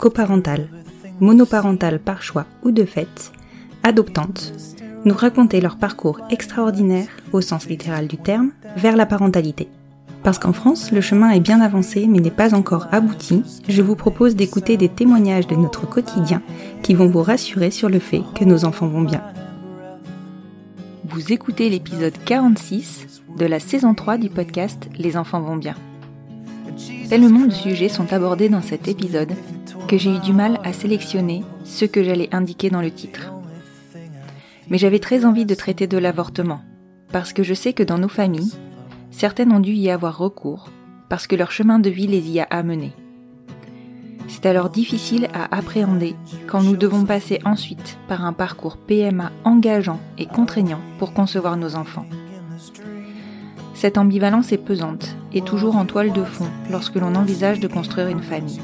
coparentales, monoparentales par choix ou de fait, adoptantes, nous raconter leur parcours extraordinaire, au sens littéral du terme, vers la parentalité. Parce qu'en France, le chemin est bien avancé mais n'est pas encore abouti, je vous propose d'écouter des témoignages de notre quotidien qui vont vous rassurer sur le fait que nos enfants vont bien. Vous écoutez l'épisode 46 de la saison 3 du podcast Les enfants vont bien. Tellement de sujets sont abordés dans cet épisode que j'ai eu du mal à sélectionner ce que j'allais indiquer dans le titre. Mais j'avais très envie de traiter de l'avortement, parce que je sais que dans nos familles, certaines ont dû y avoir recours, parce que leur chemin de vie les y a amenés. C'est alors difficile à appréhender quand nous devons passer ensuite par un parcours PMA engageant et contraignant pour concevoir nos enfants. Cette ambivalence est pesante et toujours en toile de fond lorsque l'on envisage de construire une famille.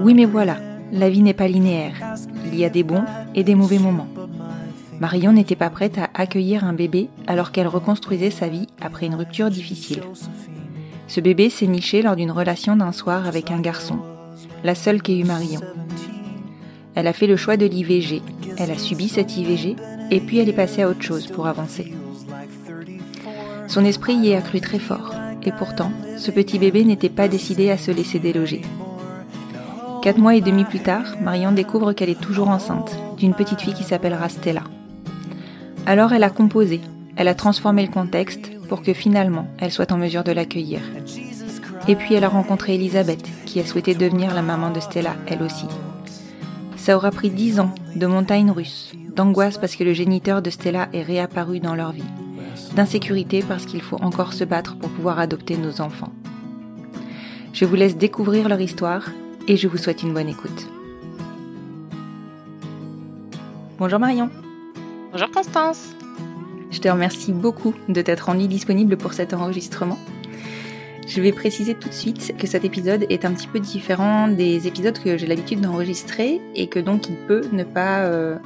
Oui mais voilà, la vie n'est pas linéaire. Il y a des bons et des mauvais moments. Marion n'était pas prête à accueillir un bébé alors qu'elle reconstruisait sa vie après une rupture difficile. Ce bébé s'est niché lors d'une relation d'un soir avec un garçon, la seule qu'ait eue Marion. Elle a fait le choix de l'IVG, elle a subi cette IVG et puis elle est passée à autre chose pour avancer. Son esprit y est accru très fort et pourtant, ce petit bébé n'était pas décidé à se laisser déloger. Quatre mois et demi plus tard, Marion découvre qu'elle est toujours enceinte d'une petite fille qui s'appellera Stella. Alors elle a composé, elle a transformé le contexte pour que finalement elle soit en mesure de l'accueillir. Et puis elle a rencontré Elisabeth, qui a souhaité devenir la maman de Stella, elle aussi. Ça aura pris dix ans de montagnes russes, d'angoisse parce que le géniteur de Stella est réapparu dans leur vie, d'insécurité parce qu'il faut encore se battre pour pouvoir adopter nos enfants. Je vous laisse découvrir leur histoire et je vous souhaite une bonne écoute. Bonjour Marion. Bonjour Constance. Je te remercie beaucoup de t'être rendue disponible pour cet enregistrement. Je vais préciser tout de suite que cet épisode est un petit peu différent des épisodes que j'ai l'habitude d'enregistrer et que donc il peut ne pas euh,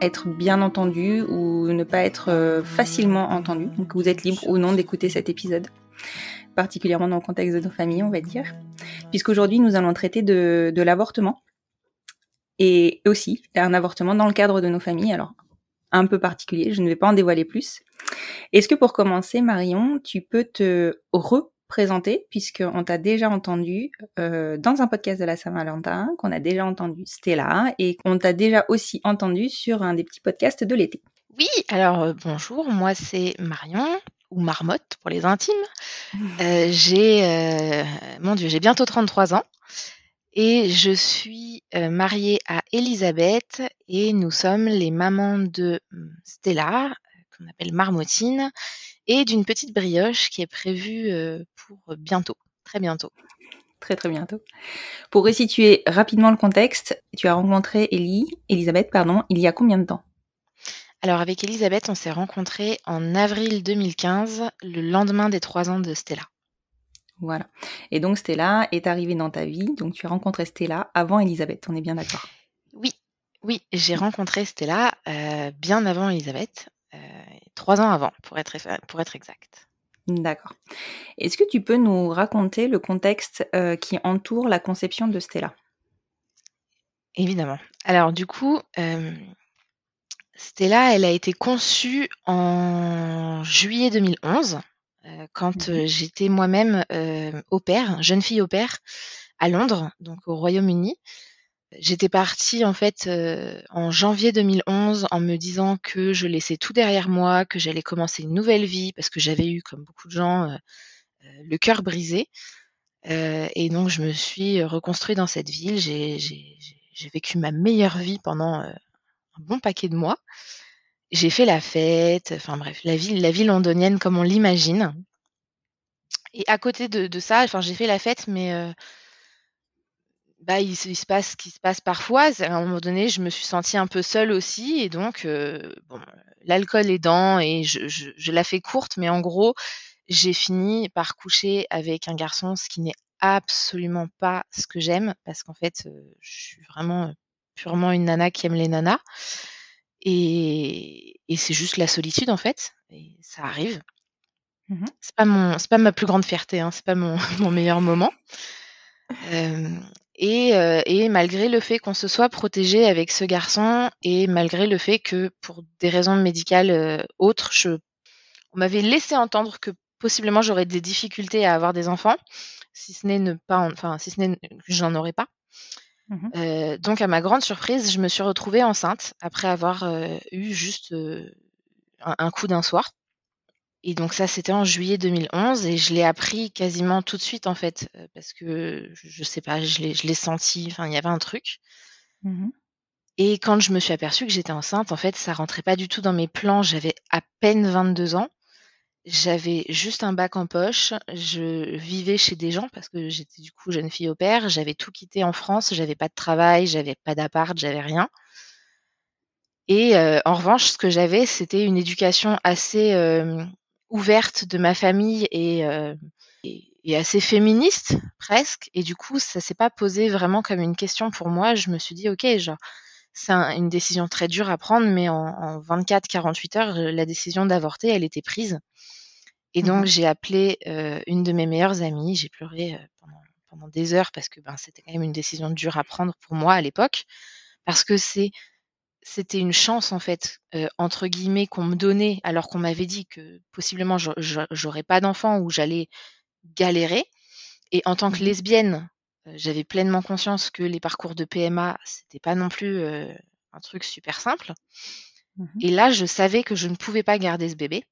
être bien entendu ou ne pas être euh, facilement entendu. Donc vous êtes libre ou non d'écouter cet épisode, particulièrement dans le contexte de nos familles, on va dire. Puisqu'aujourd'hui nous allons traiter de, l'avortement et aussi un avortement dans le cadre de nos familles. Alors un peu particulier, je ne vais pas en dévoiler plus. Est-ce que pour commencer, Marion, tu peux te représenter, puisqu'on t'a déjà entendu euh, dans un podcast de la Saint-Valentin, qu'on a déjà entendu Stella, et qu'on t'a déjà aussi entendu sur un des petits podcasts de l'été? Oui, alors euh, bonjour, moi c'est Marion, ou Marmotte pour les intimes. Euh, j'ai, euh, mon Dieu, j'ai bientôt 33 ans. Et je suis euh, mariée à Elisabeth et nous sommes les mamans de hum, Stella, qu'on appelle Marmotine, et d'une petite brioche qui est prévue pour bientôt, très bientôt. Très très bientôt. Pour resituer rapidement le contexte, tu as rencontré Ellie, Elisabeth, pardon, il y a combien de temps? Alors avec Elisabeth, on s'est rencontrés en avril 2015, le lendemain des trois ans de Stella. Voilà. Et donc Stella est arrivée dans ta vie, donc tu as rencontré Stella avant Elisabeth, on est bien d'accord Oui, oui, j'ai rencontré Stella bien avant Elisabeth, trois ans avant, pour être, pour être exact. D'accord. Est-ce que tu peux nous raconter le contexte qui entoure la conception de Stella? Évidemment. Alors du coup, Stella, elle a été conçue en juillet 2011, quand mmh j'étais moi-même au père, jeune fille au père, à Londres, donc au Royaume-Uni. J'étais partie en fait en janvier 2011 en me disant que je laissais tout derrière moi, que j'allais commencer une nouvelle vie parce que j'avais eu, comme beaucoup de gens, le cœur brisé. et donc je me suis reconstruite dans cette ville. J'ai j'ai vécu ma meilleure vie pendant euh, bon paquet de mois. J'ai fait la fête, enfin bref, la vie, la vie londonienne comme on l'imagine. Et à côté de, ça, enfin j'ai fait la fête, mais euh, bah, il, se passe ce qui se passe parfois. À un moment donné, je me suis sentie un peu seule aussi, et donc euh, bon, l'alcool aidant, et je, je, la fais courte, mais en gros, j'ai fini par coucher avec un garçon, ce qui n'est absolument pas ce que j'aime parce qu'en fait, je suis vraiment purement une nana qui aime les nanas. Et, c'est juste la solitude en fait. Et ça arrive. Mmh c'est pas mon, c'est pas ma plus grande fierté. Hein, c'est pas mon, mon, meilleur moment. et, et, malgré le fait qu'on se soit protégé avec ce garçon et malgré le fait que pour des raisons médicales autres, je, on m'avait laissé entendre que possiblement j'aurais des difficultés à avoir des enfants si ce n'est ne pas, enfin, si ce n'est que j'en aurais pas. Mmh euh, donc, à ma grande surprise, je me suis retrouvée enceinte après avoir euh, eu juste euh, un, coup d'un soir. Et donc ça, c'était en juillet 2011 et je l'ai appris quasiment tout de suite en fait, parce que je, sais pas, je l'ai senti, enfin il y avait un truc. Mmh et quand je me suis aperçue que j'étais enceinte, en fait, ça rentrait pas du tout dans mes plans. J'avais à peine 22 ans. J'avais juste un bac en poche. Je vivais chez des gens parce que j'étais du coup jeune fille au père. J'avais tout quitté en France. J'avais pas de travail, j'avais pas d'appart, j'avais rien. Et euh, en revanche, ce que j'avais, c'était une éducation assez euh, ouverte de ma famille euh, et, assez féministe presque. Et du coup, ça s'est pas posé vraiment comme une question pour moi. Je me suis dit, ok, genre, c'est une décision très dure à prendre, mais en 24-48 heures, la décision d'avorter, elle était prise. Et donc, mmh j'ai appelé une de mes meilleures amies. J'ai pleuré pendant, des heures parce que ben, c'était quand même une décision dure à prendre pour moi à l'époque. Parce que c'est, c'était une chance, en fait, entre guillemets, qu'on me donnait alors qu'on m'avait dit que possiblement j'aurais pas d'enfant ou j'allais galérer. Et en tant que mmh lesbienne, j'avais pleinement conscience que les parcours de PMA, c'était pas non plus un truc super simple. Mmh Et là, je savais que je ne pouvais pas garder ce bébé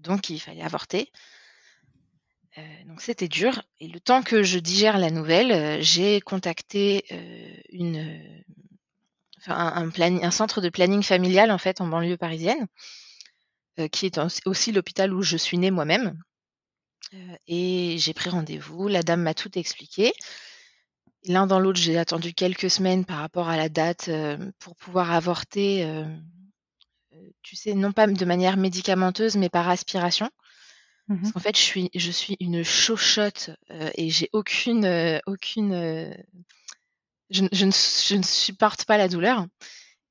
donc il fallait avorter. donc c'était dur. Et le temps que je digère la nouvelle, j'ai contacté un, un, centre de planning familial en fait en banlieue parisienne, qui est aussi l'hôpital où je suis née moi-même. et j'ai pris rendez-vous. La dame m'a tout expliqué. L'un dans l'autre, j'ai attendu quelques semaines par rapport à la date pour pouvoir avorter tu sais, non pas de manière médicamenteuse, mais par aspiration. Mmh Parce qu'en fait, je suis, je suis une chochotte euh, et j'ai aucune, euh, aucune, euh, je, je, ne, je, ne, supporte pas la douleur.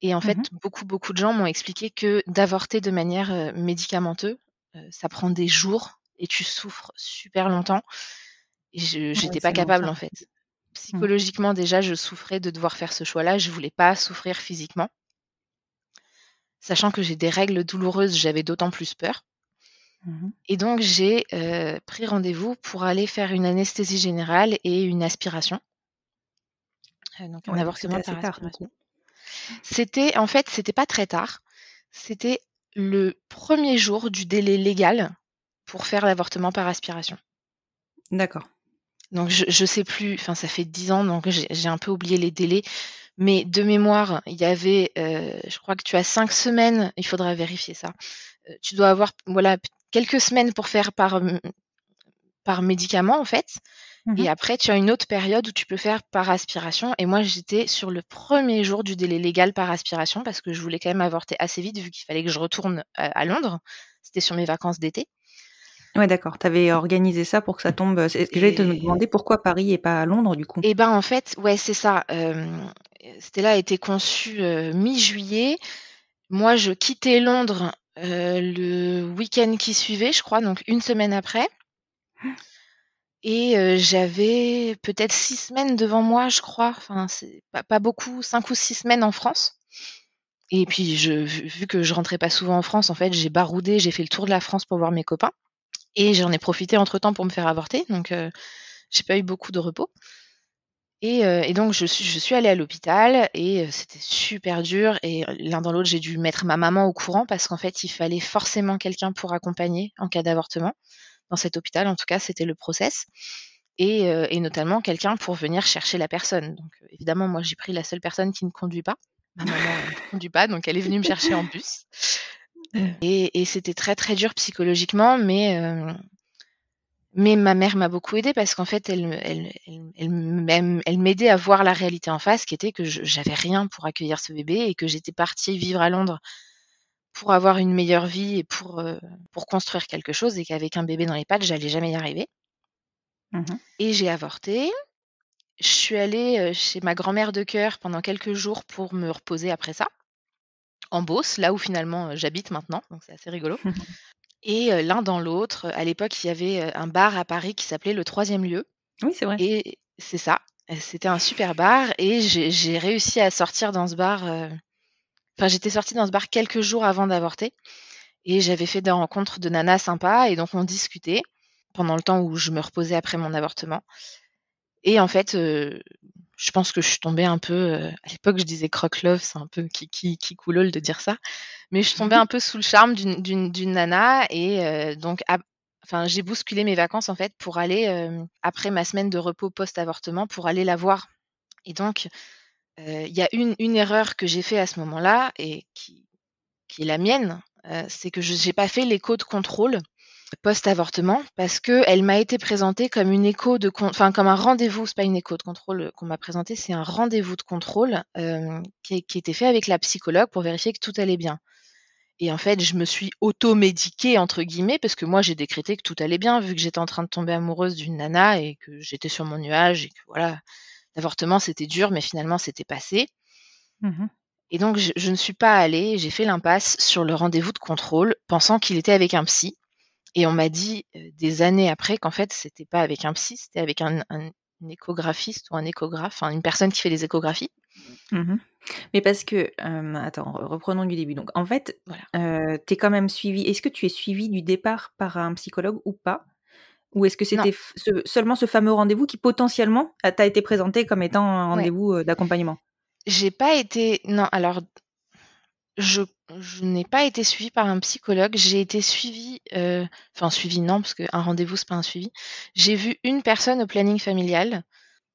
Et en fait, mmh beaucoup, beaucoup de gens m'ont expliqué que d'avorter de manière médicamenteuse, ça prend des jours et tu souffres super longtemps. Et je n'étais pas capable en fait. Mmh. Psychologiquement déjà, je souffrais de devoir faire ce choix-là. Je voulais pas souffrir physiquement. Sachant que j'ai des règles douloureuses, j'avais d'autant plus peur. Mmh et donc j'ai euh, pris rendez-vous pour aller faire une anesthésie générale et une aspiration. Euh, donc un avortement par aspiration. C'était en fait, c'était pas très tard. C'était le premier jour du délai légal pour faire l'avortement par aspiration. D'accord. Donc je, je sais plus, enfin ça fait dix ans, donc j'ai un peu oublié les délais. Mais de mémoire, il y avait, euh, je crois que tu as cinq semaines, il faudra vérifier ça. Euh, tu dois avoir voilà, quelques semaines pour faire par, par médicament, en fait. Et mmh après, tu as une autre période où tu peux faire par aspiration. Et moi, j'étais sur le premier jour du délai légal par aspiration parce que je voulais quand même avorter assez vite vu qu'il fallait que je retourne à, Londres. C'était sur mes vacances d'été. Ouais, d'accord. Tu avais organisé ça pour que ça tombe. J'allais te demander pourquoi Paris et pas à Londres, du coup. Eh ben, en fait, ouais, c'est ça. Euh, Stella a été conçue mi-juillet. Moi, je quittais Londres le week-end qui suivait, je crois, donc une semaine après. Et j'avais peut-être six semaines devant moi, je crois. Enfin, pas beaucoup, cinq ou six semaines en France. Et puis, je, vu, que je rentrais pas souvent en France, en fait, j'ai baroudé, j'ai fait le tour de la France pour voir mes copains. Et j'en ai profité entre temps pour me faire avorter. Donc, j'ai pas eu beaucoup de repos. Et, et, donc, je suis, je suis allée à l'hôpital et c'était super dur. Et l'un dans l'autre, j'ai dû mettre ma maman au courant parce qu'en fait, il fallait forcément quelqu'un pour accompagner en cas d'avortement dans cet hôpital. En tout cas, c'était le process. Et, euh, et notamment quelqu'un pour venir chercher la personne. Donc, euh, évidemment, moi, j'ai pris la seule personne qui ne conduit pas. Ma maman ne conduit pas, donc elle est venue me chercher en bus. Et, et c'était très, très dur psychologiquement, mais, euh, mais ma mère m'a beaucoup aidée parce qu'en fait, elle, elle, elle, elle m'aidait à voir la réalité en face, qui était que j'avais rien pour accueillir ce bébé et que j'étais partie vivre à Londres pour avoir une meilleure vie et pour, euh, pour construire quelque chose et qu'avec un bébé dans les pattes, j'allais jamais y arriver. Mmh et j'ai avorté. Je suis allée euh, chez ma grand-mère de cœur pendant quelques jours pour me reposer après ça, en Beauce, là où finalement euh, j'habite maintenant, donc c'est assez rigolo. et l'un dans l'autre, à l'époque, il y avait un bar à Paris qui s'appelait le Troisième Lieu. Oui, c'est vrai. Et c'est ça. C'était un super bar et j'ai réussi à sortir dans ce bar Enfin, j'étais sortie dans ce bar quelques jours avant d'avorter et j'avais fait des rencontres de nanas sympas et donc on discutait pendant le temps où je me reposais après mon avortement. Et en fait, je pense que je suis tombée un peu. Euh, à l'époque, je disais croque love, c'est un peu qui, qui, qui coulole de dire ça. Mais je suis tombée un peu sous le charme d'une nana et euh, donc, enfin, j'ai bousculé mes vacances en fait pour aller après ma semaine de repos post-avortement pour aller la voir. Et donc, il y a une, une erreur que j'ai fait à ce moment-là et qui, qui est la mienne, c'est que je n'ai pas fait l'écho de contrôle post-avortement parce que elle m'a été présentée comme une écho de enfin comme un rendez-vous, c'est pas une écho de contrôle qu'on m'a présenté, c'est un rendez-vous de contrôle qui, qui était fait avec la psychologue pour vérifier que tout allait bien. Et en fait, je me suis auto-médiquée, entre guillemets, parce que moi, j'ai décrété que tout allait bien, vu que j'étais en train de tomber amoureuse d'une nana et que j'étais sur mon nuage et que voilà, L'avortement, c'était dur, mais finalement, c'était passé. Mmh et donc, je, ne suis pas allée, j'ai fait l'impasse sur le rendez-vous de contrôle, pensant qu'il était avec un psy. Et on m'a dit euh, des années après qu'en fait, c'était pas avec un psy, c'était avec un, échographiste ou un échographe, une personne qui fait des échographies. Mmh mais parce que, attends, reprenons du début. Donc, en fait, euh, tu es quand même suivi. Est-ce que tu es suivi du départ par un psychologue ou pas? Ou est-ce que c'était seulement ce fameux rendez-vous qui potentiellement t'a été présenté comme étant un rendez-vous d'accompagnement? J'ai pas été. Non, alors je, n'ai pas été suivie par un psychologue. J'ai été suivie, enfin suivie non, parce qu'un rendez-vous c'est pas un suivi. J'ai vu une personne au planning familial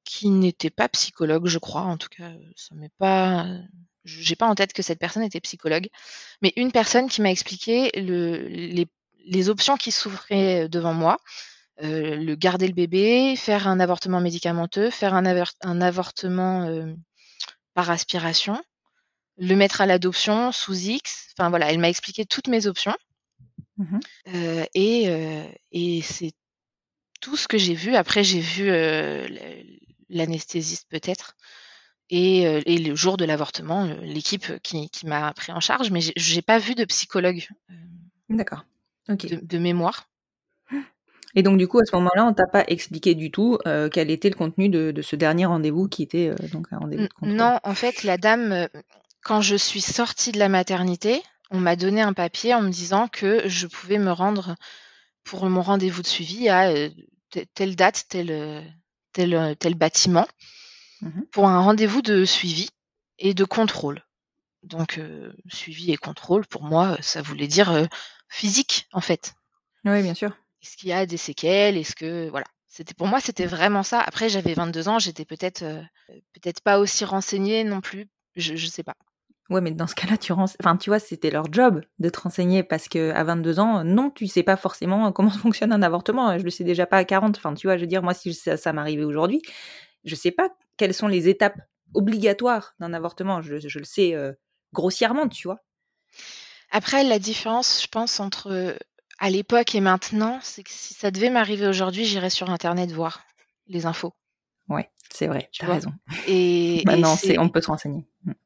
qui n'était pas psychologue, je crois. En tout cas, ça m'est pas. J'ai pas en tête que cette personne était psychologue, mais une personne qui m'a expliqué le, les, options qui s'ouvraient devant moi euh, le garder le bébé, faire un avortement médicamenteux, faire un, un avortement euh, par aspiration, le mettre à l'adoption sous X. Enfin voilà, elle m'a expliqué toutes mes options. Mmh euh, et, et c'est tout ce que j'ai vu. Après, j'ai vu l'anesthésiste peut-être. Et, et, le jour de l'avortement, l'équipe qui, qui m'a pris en charge, mais j'ai pas vu de psychologue. D'accord. ok De, de, mémoire. Et donc, du coup, à ce moment-là, on t'a pas expliqué du tout euh, quel était le contenu de, ce dernier rendez-vous qui était euh, donc un rendez-vous de contrôle. Non, en fait, la dame, euh, quand je suis sortie de la maternité, on m'a donné un papier en me disant que je pouvais me rendre pour mon rendez-vous de suivi à telle date, tel, tel, tel bâtiment, mmh pour un rendez-vous de suivi et de contrôle. Donc, suivi et contrôle, pour moi, ça voulait dire physique, en fait. Oui, bien sûr. Est-ce qu'il y a des séquelles? Est-ce que voilà C'était pour moi, c'était vraiment ça. Après, j'avais 22 ans, j'étais peut-être euh, peut-être pas aussi renseignée non plus. Je ne sais pas. Ouais, mais dans ce cas-là, tu enfin, tu vois, c'était leur job de te renseigner parce que à 22 ans, non, tu sais pas forcément comment fonctionne un avortement. Je le sais déjà pas à 40. Enfin, tu vois, je veux dire, moi, si ça, m'arrivait aujourd'hui, je sais pas quelles sont les étapes obligatoires d'un avortement. Je, le sais euh, grossièrement, tu vois. Après, la différence, je pense, entre à l'époque et maintenant, c'est que si ça devait m'arriver aujourd'hui, j'irais sur internet voir les infos. Ouais, C'est vrai, Tu as raison. Et, Maintenant, c'est on peut se renseigner.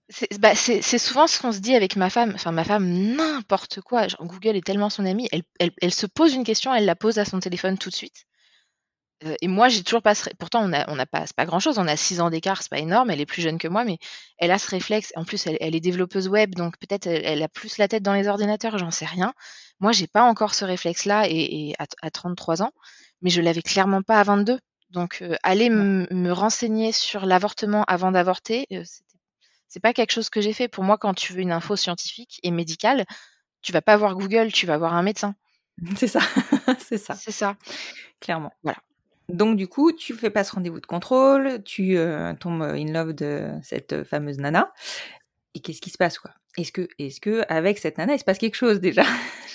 C'est bah, c'est souvent ce qu'on se dit avec ma femme. Enfin, ma femme, n'importe quoi. Genre, Google est tellement son amie. Elle, elle, elle se pose une question, elle la pose à son téléphone tout de suite. Euh, et moi, j'ai toujours pas ce Pourtant, on a, on a pas, c'est pas grand chose. On a 6 ans d'écart, c'est pas énorme. Elle est plus jeune que moi, mais elle a ce réflexe. En plus, elle, elle est développeuse web, donc peut-être elle, elle a plus la tête dans les ordinateurs, j'en sais rien. Moi, j'ai pas encore ce réflexe-là et, et à, à 33 ans, mais je l'avais clairement pas à 22. Donc, euh, aller me renseigner sur l'avortement avant d'avorter, euh, c'est pas quelque chose que j'ai fait. Pour moi, quand tu veux une info scientifique et médicale, tu vas pas voir Google, tu vas voir un médecin. C'est ça, c'est ça, C'est ça. clairement. Voilà. Donc du coup, tu fais pas ce rendez-vous de contrôle, tu euh, tombes in love de cette euh, fameuse nana. Et qu'est-ce qui se passe quoi? Est-ce que, est-ce que avec cette nana, il se passe quelque chose déjà?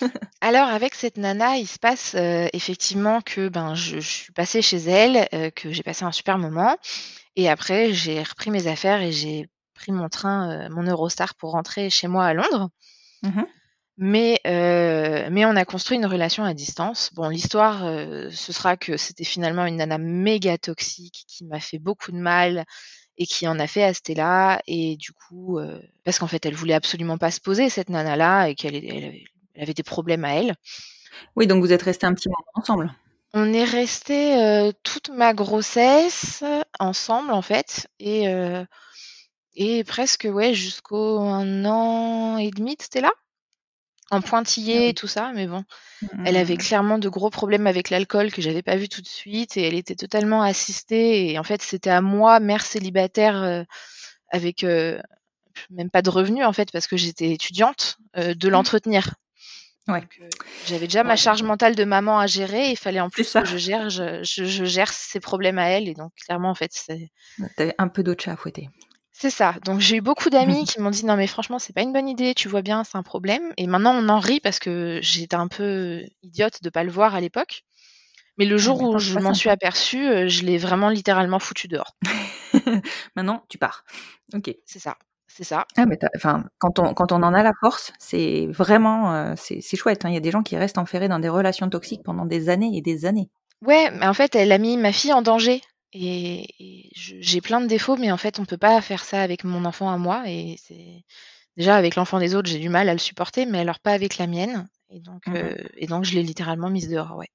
Alors avec cette nana, il se passe euh, effectivement que ben je, je suis passée chez elle, euh, que j'ai passé un super moment, et après j'ai repris mes affaires et j'ai pris mon train, euh, mon Eurostar pour rentrer chez moi à Londres. Mhm. Mais euh, mais on a construit une relation à distance. Bon, l'histoire, euh, ce sera que c'était finalement une nana méga toxique qui m'a fait beaucoup de mal et qui en a fait à Stella. Et du coup, euh, parce qu'en fait, elle voulait absolument pas se poser cette nana-là et qu'elle elle avait, elle avait des problèmes à elle. Oui, donc vous êtes restés un petit moment ensemble. On est resté euh, toute ma grossesse ensemble en fait et et presque ouais jusqu'au un an et demi de Stella en Ah pointillé et tout ça mais bon elle avait Mhm. clairement de gros problèmes avec l'alcool que j'avais pas vu tout de suite et elle était totalement assistée et en fait c'était à moi mère célibataire euh, avec euh, même pas de revenus en fait parce que j'étais étudiante euh, de l'entretenir Ouais. J'avais déjà ma charge mentale de maman à gérer. Il fallait en plus ça. que je gère, je, je- je gère ses problèmes à elle. Et donc, clairement, en fait, c'est T'avais un peu d'autre chat à fouetter. C'est ça. Donc, j'ai eu beaucoup d'amis qui m'ont dit non, mais franchement, c'est pas une bonne idée. Tu vois bien, c'est un problème. Et maintenant, on en rit parce que j'étais un peu idiote de pas le voir à l'époque. Mais le Ah, jour où je m'en suis aperçue, euh, je l'ai vraiment littéralement foutu dehors. Maintenant, tu pars. Ok. C'est ça. C'est ça. Ah, mais enfin, quand on, quand on en a la force, c'est vraiment, euh, c'est c'est chouette. hein. Il y a des gens qui restent enferrés dans des relations toxiques pendant des années et des années. Ouais, mais en fait, elle a mis ma fille en danger. Et, j'ai plein de défauts, mais en fait, on peut pas faire ça avec mon enfant à moi. Et c'est déjà avec l'enfant des autres, j'ai du mal à le supporter, mais alors pas avec la mienne. Et donc, Mhm. euh, et donc, je l'ai littéralement mise dehors. Ouais.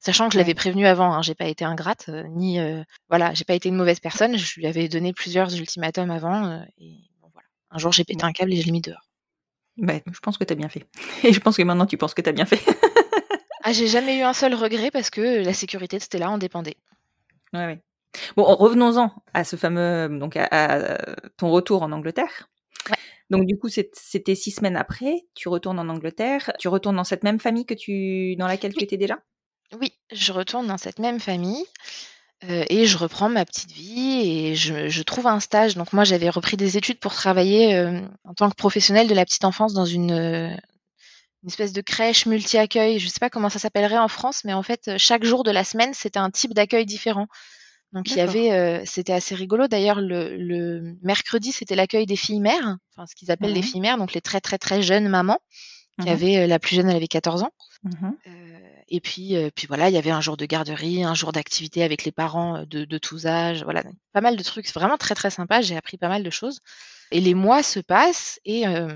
Sachant que je l'avais prévenue avant, hein, j'ai pas été ingrate, euh, ni euh, voilà, j'ai pas été une mauvaise personne. Je lui avais donné plusieurs ultimatums avant. euh, et bon, voilà. Un jour, j'ai pété un câble et je l'ai mis dehors. Ouais, je pense que t'as bien fait. Et je pense que maintenant, tu penses que t'as bien fait. Ah, j'ai jamais eu un seul regret parce que la sécurité de Stella en dépendait. Ouais, ouais. Bon, revenons-en à ce fameux, donc à, à ton retour en Angleterre. Ouais. Donc du coup, c'était six semaines après, tu retournes en Angleterre, tu retournes dans cette même famille que tu, dans laquelle tu étais déjà? Oui, je retourne dans cette même famille euh, et je reprends ma petite vie et je, je trouve un stage. Donc moi, j'avais repris des études pour travailler euh, en tant que professionnelle de la petite enfance dans une, euh, une espèce de crèche multi-accueil. Je sais pas comment ça s'appellerait en France, mais en fait, chaque jour de la semaine, c'était un type d'accueil différent. Donc il y avait, euh, c'était assez rigolo. D'ailleurs, le, le mercredi, c'était l'accueil des filles mères, enfin ce qu'ils appellent les Mhm. filles mères, donc les très très très jeunes mamans. Qui Mhm. avaient, euh, la plus jeune, elle avait 14 ans. Mhm. Euh, et puis, euh, puis voilà, il y avait un jour de garderie, un jour d'activité avec les parents euh, de, de tous âges, voilà, donc pas mal de trucs, c'est vraiment très très sympa. J'ai appris pas mal de choses. Et les mois se passent et euh,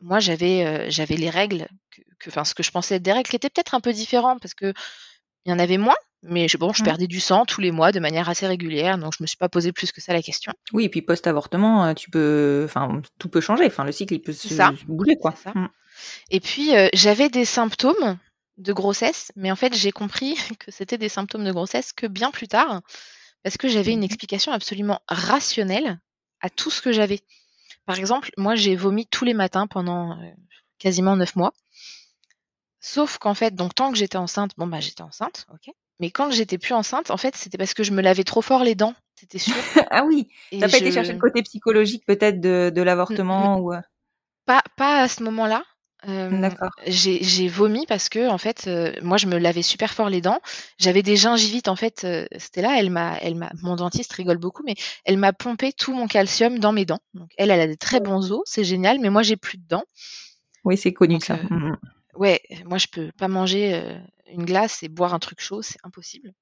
moi j'avais euh, j'avais les règles, que, que- enfin ce que je pensais être des règles qui étaient peut-être un peu différentes parce que il y en avait moins, mais je, bon, je Mhm. perdais du sang tous les mois de manière assez régulière, donc je me suis pas posé plus que ça la question. Oui, et puis post-avortement, euh, tu peux, enfin, tout peut changer. Enfin, le cycle, il peut se, ça. bouger, quoi. Ça. Mm. Et puis euh, j'avais des symptômes de grossesse, mais en fait j'ai compris que c'était des symptômes de grossesse que bien plus tard, parce que j'avais une Mhm. explication absolument rationnelle à tout ce que j'avais. Par exemple, moi j'ai vomi tous les matins pendant euh, quasiment neuf mois. Sauf qu'en fait, donc tant que j'étais enceinte, bon bah j'étais enceinte, ok. Mais quand j'étais plus enceinte, en fait, c'était parce que je me lavais trop fort les dents, c'était sûr. ah oui, t'as pas été chercher le côté psychologique peut-être de, de l'avortement ou. euh, Pas, pas à ce moment-là. Euh, D'accord. j'ai vomi parce que en fait euh, moi je me lavais super fort les dents j'avais des gingivites en fait euh, c'était là elle m'a elle m'a mon dentiste rigole beaucoup mais elle m'a pompé tout mon calcium dans mes dents donc elle elle a des très bons os c'est génial mais moi j'ai plus de dents Oui, c'est connu Donc, ça. Mm, mm. Ouais moi je peux pas manger une glace et boire un truc chaud c'est impossible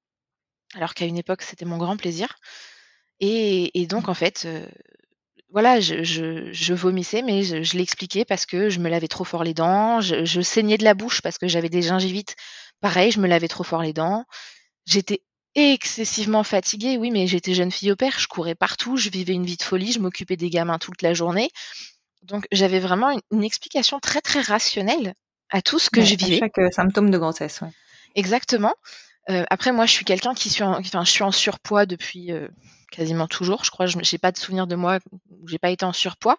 alors qu'à une époque c'était mon grand plaisir Et, donc, en fait, voilà, je, vomissais, mais je, l'expliquais parce que je me lavais trop fort les dents. Je, saignais de la bouche parce que j'avais des gingivites. Pareil, je me lavais trop fort les dents. J'étais excessivement fatiguée, oui, mais j'étais jeune fille au père, je courais partout, je vivais une vie de folie, je m'occupais des gamins toute la journée. Donc j'avais vraiment une, explication très très rationnelle à tout ce que je vivais. chaque euh, symptôme de grossesse, oui. Exactement. Euh, après moi, je suis quelqu'un qui suis, en, enfin, je suis en surpoids depuis euh, quasiment toujours. Je crois, je n'ai pas de souvenir de moi où j'ai pas été en surpoids.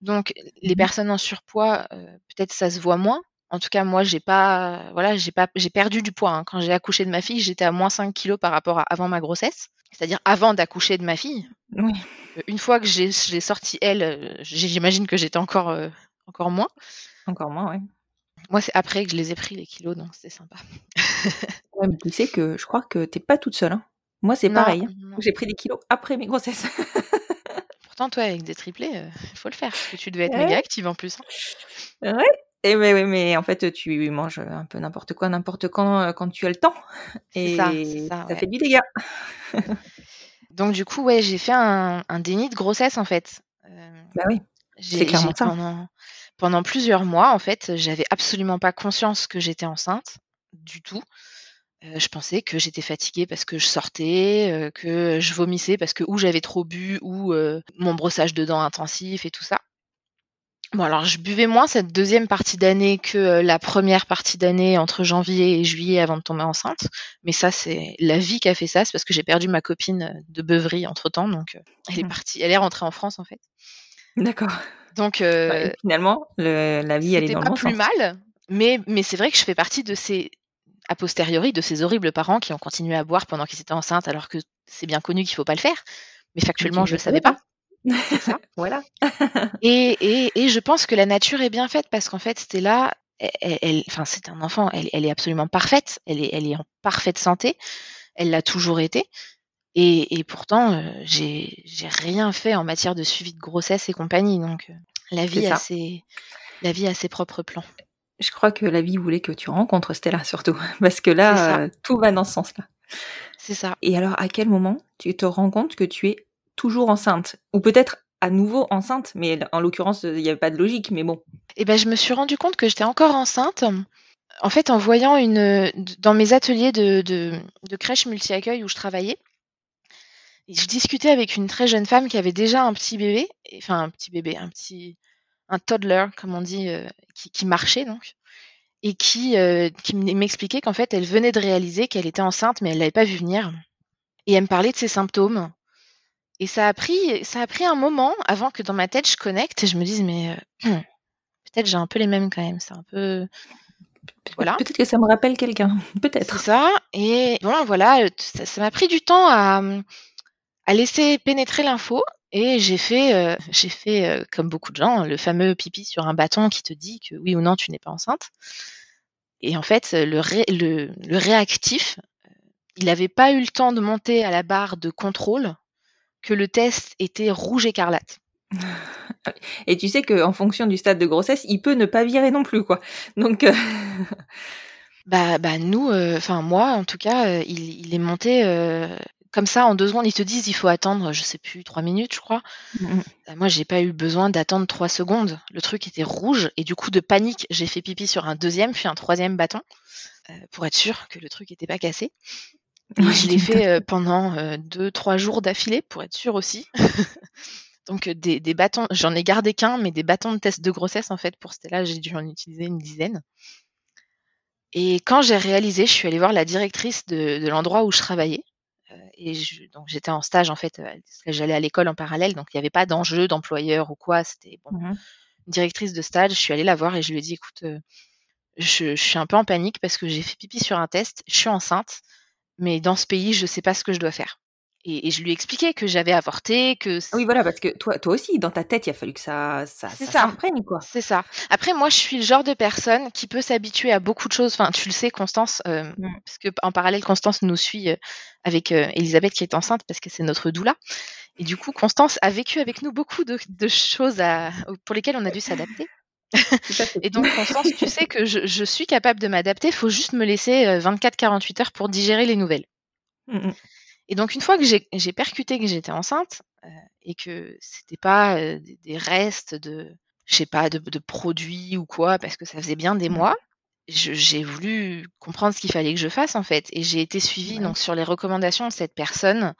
Donc les mmh personnes en surpoids, peut-être ça se voit moins, en tout cas, moi, j'ai pas, voilà, j'ai pas, j'ai perdu du poids. Hein. Quand j'ai accouché de ma fille, j'étais à moins 5 kilos par rapport à avant ma grossesse, c'est-à-dire avant d'accoucher de ma fille. Oui. Une fois que j'ai, sorti elle, j'imagine que j'étais encore, encore moins. Encore moins, oui. Moi, c'est après que je les ai pris les kilos, donc c'est sympa. ouais, mais tu sais que je crois que t'es pas toute seule. Hein. Moi, c'est pareil. Hein. J'ai pris des kilos après mes grossesses. Pourtant, toi, avec des triplés, il faut le faire. Parce que tu devais être méga active en plus. Hein. Ouais, et mais, oui, mais en fait, tu manges un peu n'importe quoi, n'importe quand, euh, quand tu as le temps. Et ça, ça, fait du dégât. Donc, du coup, ouais, j'ai fait un, déni de grossesse, en fait. Euh, bah oui, c'est clairement ça. Pendant, pendant, plusieurs mois, en fait, j'avais absolument pas conscience que j'étais enceinte, du tout. Euh, je pensais que j'étais fatiguée parce que je sortais, que je vomissais parce que ou j'avais trop bu, ou mon brossage de dents intensif et tout ça. Bon, alors je buvais moins cette deuxième partie d'année que euh, la première partie d'année entre janvier et juillet avant de tomber enceinte. Mais ça, c'est la vie qui a fait ça. C'est parce que j'ai perdu ma copine euh, de beuverie entre temps. Donc, euh, elle est mmh. partie, elle est rentrée en France en fait. D'accord. Donc, bah, finalement, la vie, elle est dans pas le plus mal. Mais, mais c'est vrai que je fais partie de ces, a posteriori, de ces horribles parents qui ont continué à boire pendant qu'ils étaient enceintes alors que c'est bien connu qu'il faut pas le faire. Mais factuellement, je ne le savais pas. voilà. et, et, je pense que la nature est bien faite parce qu'en fait, Stella, elle, enfin, c'est un enfant, elle, elle, est absolument parfaite, elle est, elle est en parfaite santé, elle l'a toujours été. Et, et pourtant, euh, j'ai rien fait en matière de suivi de grossesse et compagnie. Donc, euh, la vie, a ses, la vie a ses propres plans. Je crois que la vie voulait que tu rencontres Stella surtout, parce que là, euh, tout va dans ce sens-là. C'est ça. Et alors, à quel moment tu te rends compte que tu es toujours enceinte? Ou peut-être à nouveau enceinte, mais en l'occurrence, il n'y avait pas de logique, mais bon. Eh ben, je me suis rendu compte que j'étais encore enceinte. En fait, en voyant une dans mes ateliers de, de, crèche multi-accueil où je travaillais, je discutais avec une très jeune femme qui avait déjà un petit bébé, enfin un petit bébé, un petit un toddler, comme on dit, euh, qui, marchait donc, et qui, euh, qui m'expliquait qu'en fait, elle venait de réaliser qu'elle était enceinte, mais elle l'avait pas vu venir. Et elle me parlait de ses symptômes. Et ça a pris, ça a pris un moment avant que dans ma tête je connecte et je me dise mais euh, hmm, peut-être j'ai un peu les mêmes quand même. C'est un peu voilà. Peut-être que ça me rappelle quelqu'un. Peut-être. ça. Et bon voilà, ça m'a pris du temps à, à laisser pénétrer l'info. Et j'ai fait, euh, j'ai fait euh, comme beaucoup de gens, le fameux pipi sur un bâton qui te dit que oui ou non tu n'es pas enceinte. Et en fait, le, le, le réactif, il n'avait pas eu le temps de monter à la barre de contrôle que le test était rouge écarlate. Et tu sais qu'en fonction du stade de grossesse, il peut ne pas virer non plus, quoi. Donc. Euh, bah, bah, nous, euh, enfin moi en tout cas, euh, il, est monté comme ça en deux secondes. Ils te disent il faut attendre, je sais plus, trois minutes, je crois. Mmh moi, j'ai pas eu besoin d'attendre trois secondes. Le truc était rouge et du coup de panique, j'ai fait pipi sur un deuxième puis un troisième bâton pour être sûr que le truc n'était pas cassé je l'ai fait euh, pendant euh, deux, trois jours d'affilée pour être sûre aussi. Donc euh, des, des bâtons, j'en ai gardé qu'un, mais des bâtons de test de grossesse en fait pour Stella, j'ai dû en utiliser une dizaine. Et quand j'ai réalisé, je suis allée voir la directrice de, de l'endroit où je travaillais. Et donc j'étais en stage en fait, que j'allais à l'école en parallèle, donc il n'y avait pas d'enjeu d'employeur ou quoi. C'était bon, mmh une directrice de stage. Je suis allée la voir et je lui ai dit, écoute, je, je suis un peu en panique parce que j'ai fait pipi sur un test, je suis enceinte mais dans ce pays, je ne sais pas ce que je dois faire. Et, je lui ai expliqué que j'avais avorté, que oui voilà parce que toi toi aussi dans ta tête il a fallu que ça ça ça, ça. quoi. C'est ça. Après moi je suis le genre de personne qui peut s'habituer à beaucoup de choses. Enfin tu le sais Constance euh, mmh. parce que en parallèle Constance nous suit euh, avec euh, Elisabeth qui est enceinte parce que c'est notre doula. Et du coup Constance a vécu avec nous beaucoup de, de choses à, pour lesquelles on a dû s'adapter. et donc, Constance, tu sais que je, suis capable de m'adapter. Il faut juste me laisser 24-48 euh, heures pour digérer les nouvelles. Mmh Et donc une fois que j'ai percuté que j'étais enceinte euh, et que c'était pas euh, des, restes de, je sais pas, de, de, produits ou quoi, parce que ça faisait bien des mmh. mois, j'ai voulu comprendre ce qu'il fallait que je fasse en fait. Et j'ai été suivie donc sur les recommandations de cette personne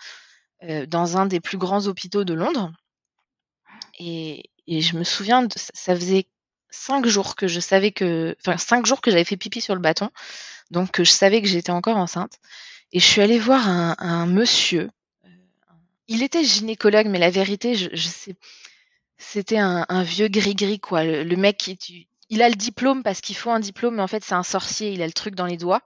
euh, dans un des plus grands hôpitaux de Londres. Et, et je me souviens, de, ça faisait cinq jours que je savais que, enfin cinq jours que j'avais fait pipi sur le bâton, donc que je savais que j'étais encore enceinte. Et je suis allée voir un, un monsieur. Euh, il était gynécologue, mais la vérité, je, je sais, c'était un, un, vieux gris-gris quoi. Le, le mec qui, il a le diplôme parce qu'il faut un diplôme, mais en fait c'est un sorcier, il a le truc dans les doigts.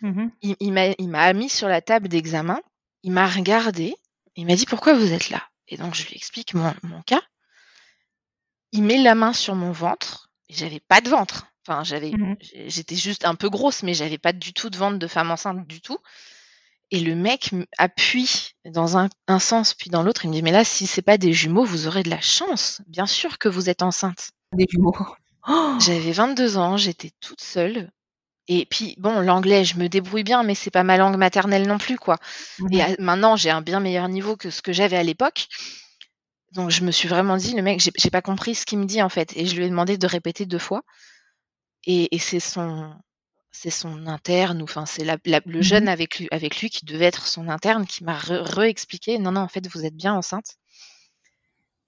Mmh il, il m'a mis sur la table d'examen, il m'a regardé, il m'a dit pourquoi vous êtes là? Et donc je lui explique mon, mon cas. Il met la main sur mon ventre, et j'avais pas de ventre. Enfin, j'avais, mmh j'étais juste un peu grosse, mais j'avais pas du tout de ventre de femme enceinte du tout. Et le mec appuie dans un, un sens puis dans l'autre. Il me dit mais là, si c'est pas des jumeaux, vous aurez de la chance. Bien sûr que vous êtes enceinte. Des jumeaux. J'avais 22 ans, j'étais toute seule. Et puis, bon, l'anglais, je me débrouille bien, mais c'est pas ma langue maternelle non plus, quoi. Et maintenant, j'ai un bien meilleur niveau que ce que j'avais à l'époque. Donc, je me suis vraiment dit, le mec, j'ai pas compris ce qu'il me dit, en fait. Et je lui ai demandé de répéter deux fois. Et, et c'est son, c'est son interne, ou enfin, c'est la, le mmh jeune avec lui, avec lui qui devait être son interne qui m'a re-expliqué, non, non, en fait, vous êtes bien enceinte.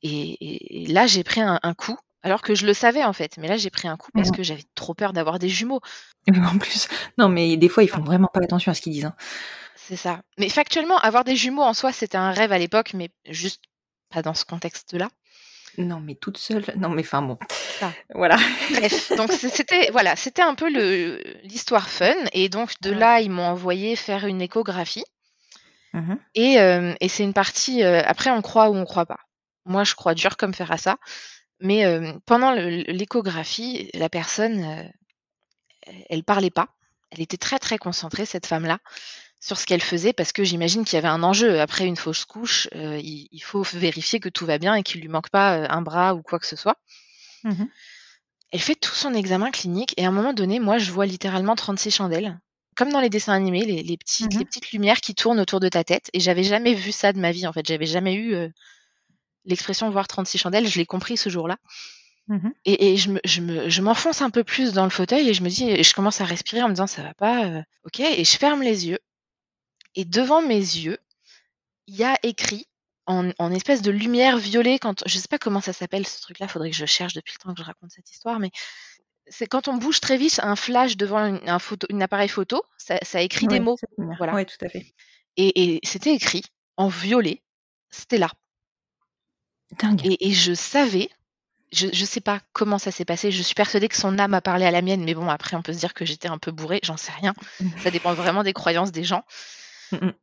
Et, et là, j'ai pris un, un coup alors que je le savais en fait, mais là j'ai pris un coup parce que j'avais trop peur d'avoir des jumeaux. En plus, non mais des fois ils font vraiment pas attention à ce qu'ils disent. Hein. C'est ça. Mais factuellement, avoir des jumeaux en soi c'était un rêve à l'époque, mais juste pas dans ce contexte-là. Non mais toute seule, non mais enfin bon, voilà. Bref, donc c'était voilà, c'était un peu l'histoire fun et donc de là ils m'ont envoyé faire une échographie mmh et, euh, et c'est une partie euh, après on croit ou on croit pas. Moi je crois dur comme faire à ça. Mais pendant l'échographie, la personne, elle parlait pas. Elle était très très concentrée, cette femme-là, sur ce qu'elle faisait, parce que j'imagine qu'il y avait un enjeu. Après une fausse couche, il, il, faut vérifier que tout va bien et qu'il lui manque pas un bras ou quoi que ce soit. Mmh elle fait tout son examen clinique et à un moment donné, moi, je vois littéralement 36 chandelles. Comme dans les dessins animés, les, les petites, mmh les petites lumières qui tournent autour de ta tête. Et j'avais jamais vu ça de ma vie, en fait. J'avais jamais eu l'expression voir 36 chandelles, je l'ai compris ce jour-là. Mmh et, je, me, je, me, je m'enfonce un peu plus dans le fauteuil et je me dis, et je commence à respirer en me disant ça va pas, euh, ok, et je ferme les yeux. Et devant mes yeux, il y a écrit en, en, espèce de lumière violet, quand je sais pas comment ça s'appelle ce truc-là, faudrait que je cherche depuis le temps que je raconte cette histoire, mais c'est quand on bouge très vite un flash devant un, photo, une appareil photo, ça, ça écrit des mots. Voilà. Oui, tout à fait. Et, et c'était écrit en violet, c'était là. Et, je savais, je ne sais pas comment ça s'est passé, je suis persuadée que son âme a parlé à la mienne, mais bon, après, on peut se dire que j'étais un peu bourrée, j'en sais rien. Ça dépend vraiment des croyances des gens. Mm, mm.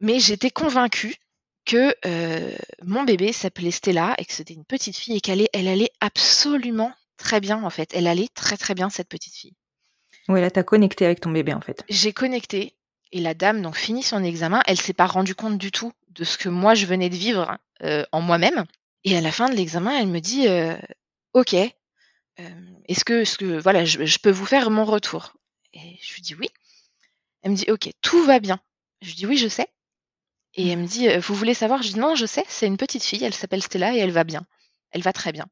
Mais j'étais convaincue que euh, mon bébé s'appelait Stella et que c'était une petite fille et qu'elle elle allait absolument très bien, en fait. Elle allait très, très bien, cette petite fille. Oui, là, tu as connecté avec ton bébé, en fait. J'ai connecté. Et la dame donc finit son examen. Elle s'est pas rendue compte du tout de ce que moi je venais de vivre euh, en moi-même. Et à la fin de l'examen, elle me dit euh, OK, est-ce que, ce que voilà, je, peux vous faire mon retour? Et je lui dis oui. Elle me dit OK, tout va bien. Je lui dis oui, je sais. Et elle me dit vous voulez savoir? Je dis non, je sais, c'est une petite fille, elle s'appelle Stella et elle va bien. Elle va très bien.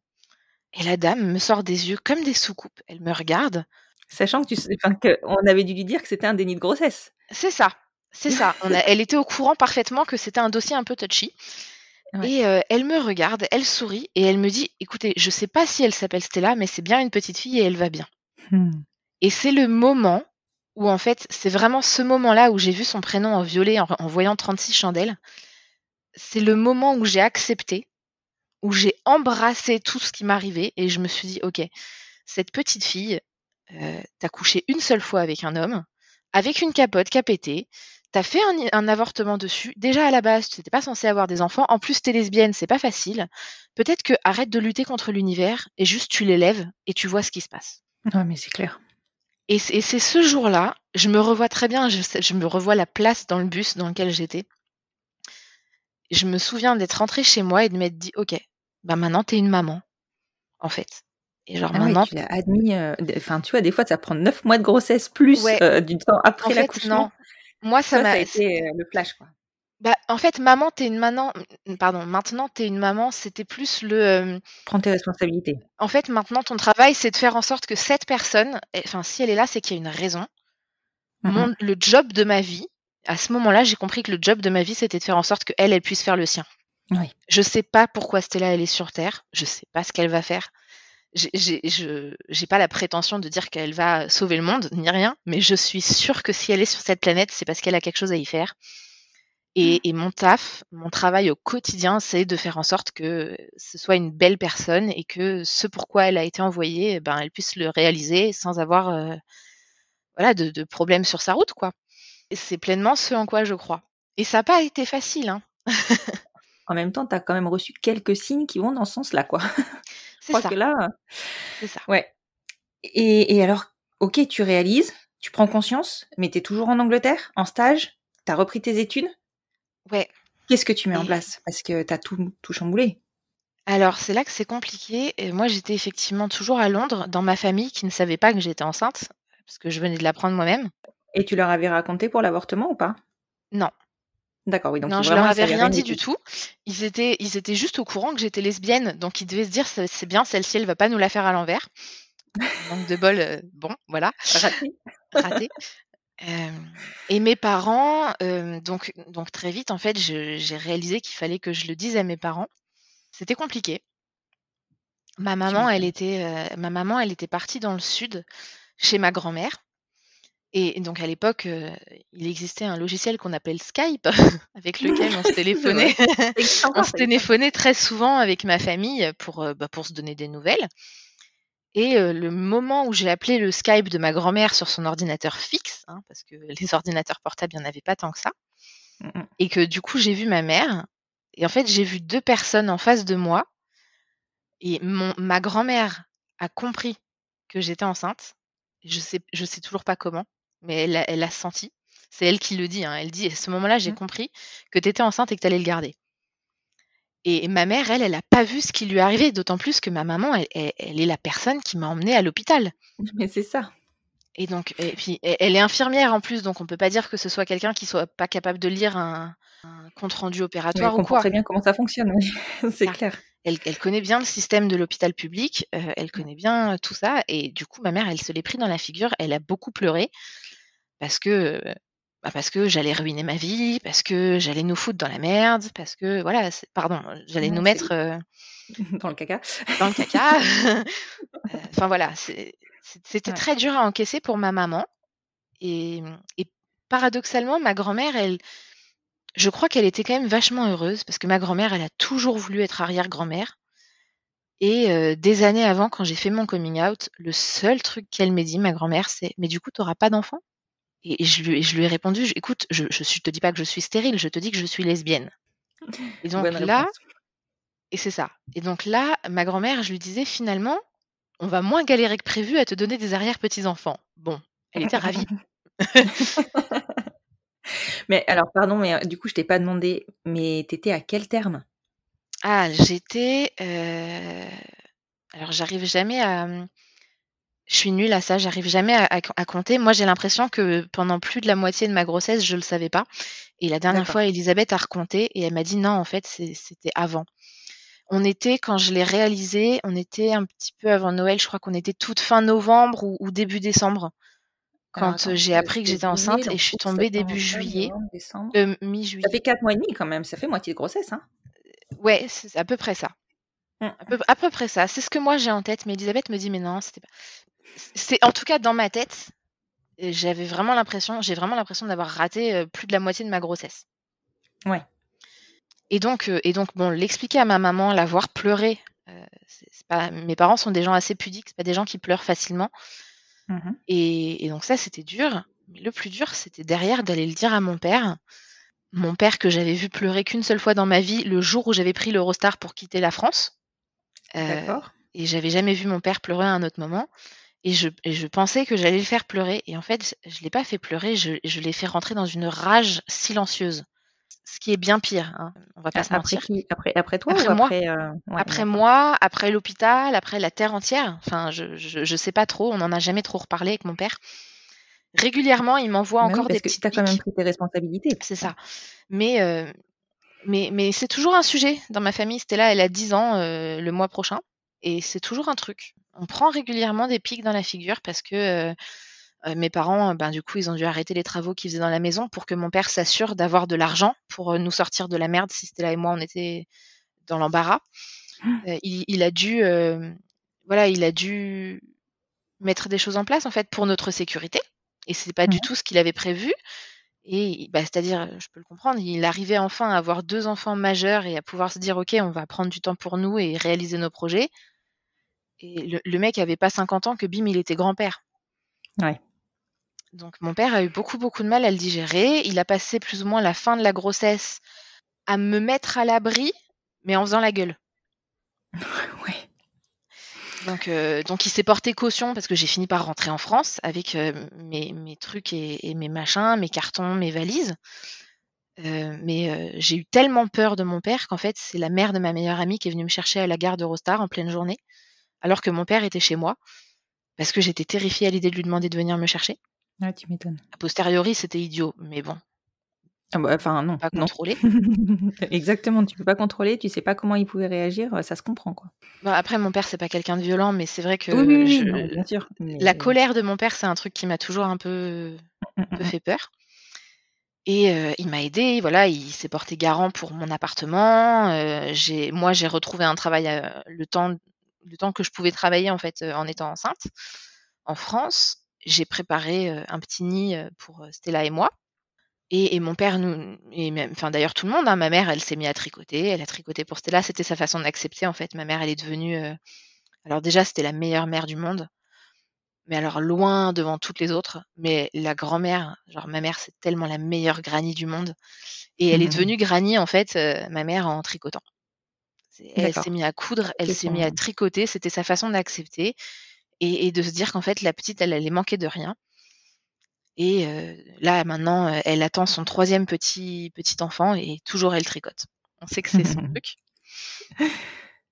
Et la dame me sort des yeux comme des soucoupes. Elle me regarde. Sachant que tu enfin, qu'on avait dû lui dire que c'était un déni de grossesse. C'est ça, c'est ça. elle était au courant parfaitement que c'était un dossier un peu touchy. Et elle me regarde, elle sourit et elle me dit Écoutez, je sais pas si elle s'appelle Stella, mais c'est bien une petite fille et elle va bien. Mmh. Et c'est le moment où, en fait, c'est vraiment ce moment-là où j'ai vu son prénom en violet en, voyant 36 chandelles. C'est le moment où j'ai accepté, où j'ai embrassé tout ce qui m'arrivait et je me suis dit Ok, cette petite fille, euh, t'as couché une seule fois avec un homme, avec une capote qui a pété, T'as fait un, avortement dessus. Déjà à la base, tu n'étais pas censé avoir des enfants. En plus, t'es lesbienne, c'est pas facile. Peut-être que arrête de lutter contre l'univers et juste tu l'élèves et tu vois ce qui se passe. Ouais, mais c'est clair. Et c'est ce jour-là, je me revois très bien, je, je, me revois la place dans le bus dans lequel j'étais. Je me souviens d'être rentrée chez moi et de m'être dit, ok, bah maintenant t'es une maman, en fait. Et genre ah maintenant. tu admis, euh, enfin tu vois, des fois ça prend neuf mois de grossesse plus euh, du temps après l'accouchement. Moi, ça m'a. été euh, le flash, quoi. Bah, en fait, maman, t'es une maman. Pardon, maintenant, t'es une maman, c'était plus le. euh, Prends tes responsabilités. En fait, maintenant, ton travail, c'est de faire en sorte que cette personne, eh, enfin, si elle est là, c'est qu'il y a une raison. Mhm. Mon, le job de ma vie, à ce moment-là, j'ai compris que le job de ma vie, c'était de faire en sorte qu'elle, elle puisse faire le sien. Oui. Je sais pas pourquoi Stella, elle est sur Terre. Je sais pas ce qu'elle va faire. J'ai- J'ai je- j'ai pas la prétention de dire qu'elle va sauver le monde, ni rien, mais je suis sûre que si elle est sur cette planète, c'est parce qu'elle a quelque chose à y faire. Et, et mon taf, mon travail au quotidien, c'est de faire en sorte que ce soit une belle personne et que ce pourquoi elle a été envoyée, eh ben, elle puisse le réaliser sans avoir euh, voilà, de, de problèmes sur sa route. quoi. C'est pleinement ce en quoi je crois. Et ça n'a pas été facile. Hein. En même temps, tu as quand même reçu quelques signes qui vont dans ce sens-là, quoi. Je C'est crois ça. que là, C'est ça. ouais. Et, et alors, ok, tu réalises, tu prends conscience, mais tu es toujours en Angleterre, en stage, tu as repris tes études? Ouais. Qu'est-ce que tu mets en place? Parce que tu as tout, tout chamboulé. Alors, c'est là que c'est compliqué. Et moi, j'étais effectivement toujours à Londres, dans ma famille qui ne savait pas que j'étais enceinte, parce que je venais de l'apprendre moi-même. Et tu leur avais raconté pour l'avortement ou pas? Non. D'accord, oui. Donc non, je leur avais rien dit du tout. Ils étaient, ils étaient juste au courant que j'étais lesbienne, donc ils devaient se dire c'est c'est bien, celle-ci, elle va pas nous la faire à l'envers. Manque de bol, euh, bon, voilà, Raté. raté. Euh, et mes parents, euh, donc, donc très vite, en fait, j'ai réalisé qu'il fallait que je le dise à mes parents. C'était compliqué. Ma maman, elle était, euh, ma maman, elle était partie dans le sud chez ma grand-mère. Et donc à l'époque, il existait un logiciel qu'on appelle Skype, avec lequel on se téléphonait. On se téléphonait très souvent avec ma famille pour, bah, pour se donner des nouvelles. Et euh, le moment où j'ai appelé le Skype de ma grand-mère sur son ordinateur fixe, hein, parce que les ordinateurs portables, il n'y en avait pas tant que ça, Mm, mm. et que du coup j'ai vu ma mère, et en fait j'ai vu deux personnes en face de moi, et mon, ma grand-mère a compris que j'étais enceinte. Je sais, je sais toujours pas comment, mais elle a, elle a senti. C'est elle qui le dit. hein. Elle dit à ce moment-là, j'ai Mhm. compris que tu étais enceinte et que tu allais le garder. Et ma mère, elle, elle a pas vu ce qui lui arrivait, d'autant plus que ma maman, elle, elle- elle est la personne qui m'a emmenée à l'hôpital. Mais c'est ça. Et donc, et puis, elle est infirmière en plus, donc on peut pas dire que ce soit quelqu'un qui soit pas capable de lire un, un compte rendu opératoire elle ou comprend quoi. très bien comment ça fonctionne. oui. c'est Ah. clair. Elle, elle connaît bien le système de l'hôpital public, euh, elle connaît bien euh, tout ça, et du coup, ma mère, elle se l'est pris dans la figure, elle a beaucoup pleuré parce que, euh, bah, parce que j'allais ruiner ma vie, parce que j'allais nous foutre dans la merde, parce que, voilà, pardon, j'allais nous mettre euh, Dans le caca. dans le caca. Euh, Enfin voilà, c'était Ouais. très dur à encaisser pour ma maman. Et, et paradoxalement, ma grand-mère, elle, je crois qu'elle était quand même vachement heureuse parce que ma grand-mère, elle a toujours voulu être arrière-grand-mère. Et euh, des années avant, quand j'ai fait mon coming out, le seul truc qu'elle m'a dit, ma grand-mère, c'est Mais du coup, tu n'auras pas d'enfant? Et, je, lui, je lui ai répondu Écoute, je ne te dis pas que je suis stérile, je te dis que je suis lesbienne. Et donc Bonne là, réponse. et c'est ça. Et donc là, ma grand-mère, je lui disais finalement, on va moins galérer que prévu à te donner des arrière-petits-enfants. Bon, elle était ravie. Mais alors, pardon, mais euh, du coup, je t'ai pas demandé, mais t'étais à quel terme? Ah, j'étais. euh, Alors, j'arrive jamais à. Je suis nulle à ça, j'arrive jamais à, à- à compter. Moi, j'ai l'impression que pendant plus de la moitié de ma grossesse, je le savais pas. Et la dernière fois, Elisabeth a recompté et elle m'a dit non, en fait, c'était avant. On était, quand je l'ai réalisé, on était un petit peu avant Noël, je crois qu'on était toute fin novembre ou, ou début décembre, Alors, quand euh, j'ai appris que j'étais enceinte et je suis tombée début juillet, euh, Ça mi-juillet. fait quatre mois et demi quand même, ça fait moitié de grossesse, hein Ouais, c'est à peu près ça. Mm. À peu, à peu près ça. C'est ce que moi j'ai en tête, mais Elisabeth me dit mais non, c'était pas. C'est en tout cas dans ma tête, euh, j'avais vraiment l'impression, j'ai vraiment l'impression d'avoir raté euh, plus de la moitié de ma grossesse. Ouais. Et donc, euh, et donc bon, l'expliquer à ma maman, la voir pleurer. euh, c'est- c'est pas, mes parents sont des gens assez pudiques, c'est pas des gens qui pleurent facilement. Mhm. Et, et donc ça, c'était dur. Mais le plus dur, c'était derrière d'aller le dire à mon père. Mon père que j'avais vu pleurer qu'une seule fois dans ma vie, le jour où j'avais pris l'Eurostar pour quitter la France. Euh, D'accord. et j'avais jamais vu mon père pleurer à un autre moment. Et je, et je pensais que j'allais le faire pleurer. Et en fait, je l'ai pas fait pleurer, je, je l'ai fait rentrer dans une rage silencieuse. Ce qui est bien pire, hein, on va pas se Après mentir. qui après, après toi Après ou moi. après euh, ouais, Après moi, après l'hôpital, après la terre entière. Enfin, je, je, je sais pas trop, on n'en a jamais trop reparlé avec mon père. régulièrement, il m'envoie Bah encore des parce que petites tu as quand même pris tes responsabilités. C'est ça. Mais, euh, mais, mais c'est toujours un sujet dans ma famille. Stella, elle a 10 ans euh, le mois prochain. Et c'est toujours un truc. On prend régulièrement des pics dans la figure parce que euh, euh, mes parents, ben, du coup, ils ont dû arrêter les travaux qu'ils faisaient dans la maison pour que mon père s'assure d'avoir de l'argent pour euh, nous sortir de la merde si Stella et moi, on était dans l'embarras. Euh, il, il a dû, euh, voilà, il a dû mettre des choses en place en fait pour notre sécurité. Et c'est pas du tout ce qu'il avait prévu. Et bah, c'est-à-dire, je peux le comprendre, il arrivait enfin à avoir deux enfants majeurs et à pouvoir se dire, ok, on va prendre du temps pour nous et réaliser nos projets. Et le, le mec avait pas 50 ans que bim, il était grand-père. Ouais. Donc mon père a eu beaucoup beaucoup de mal à le digérer. Il a passé plus ou moins la fin de la grossesse à me mettre à l'abri, mais en faisant la gueule. Ouais. Donc, euh, donc il s'est porté caution parce que j'ai fini par rentrer en France avec euh, mes, mes trucs et, et mes machins, mes cartons, mes valises. Euh, mais j'ai eu tellement peur de mon père qu'en fait c'est la mère de ma meilleure amie qui est venue me chercher à la gare d'Eurostar en pleine journée, alors que mon père était chez moi, parce que j'étais terrifiée à l'idée de lui demander de venir me chercher. Ouais, tu m'étonnes. A posteriori c'était idiot, mais bon, Ah bah, Enfin, non. pas non. contrôlé. Exactement, tu peux pas contrôler, tu sais pas comment il pouvait réagir, euh, ça se comprend quoi. Bon, après mon père c'est pas quelqu'un de violent, mais c'est vrai que oui, oui, oui, je- non, bien sûr. mais- la colère de mon père c'est un truc qui m'a toujours un peu Mm, un peu mm, fait peur. Et euh, il m'a aidé, voilà, il s'est porté garant pour mon appartement. euh, j'ai, moi, j'ai retrouvé un travail euh, le temps, le temps que je pouvais travailler en fait euh, en étant enceinte en France. J'ai préparé euh, un petit nid euh, pour Stella et moi. Et, et mon père nous, et même, enfin d'ailleurs tout le monde, hein, ma mère, elle s'est mise à tricoter, elle a tricoté pour Stella. C'était sa façon d'accepter en fait. Ma mère, elle est devenue, euh, alors déjà c'était la meilleure mère du monde mais alors loin devant toutes les autres. Mais la grand-mère, genre ma mère, c'est tellement la meilleure granny du monde. Et elle est devenue granny, en fait, euh, ma mère, en tricotant. Elle s'est mise à coudre, elle s'est mise à tricoter, c'était sa façon d'accepter et, et de se dire qu'en fait, la petite, elle allait manquer de rien. Et euh, là, maintenant, euh, elle attend son troisième petit, petit enfant et toujours elle tricote. On sait que c'est son truc.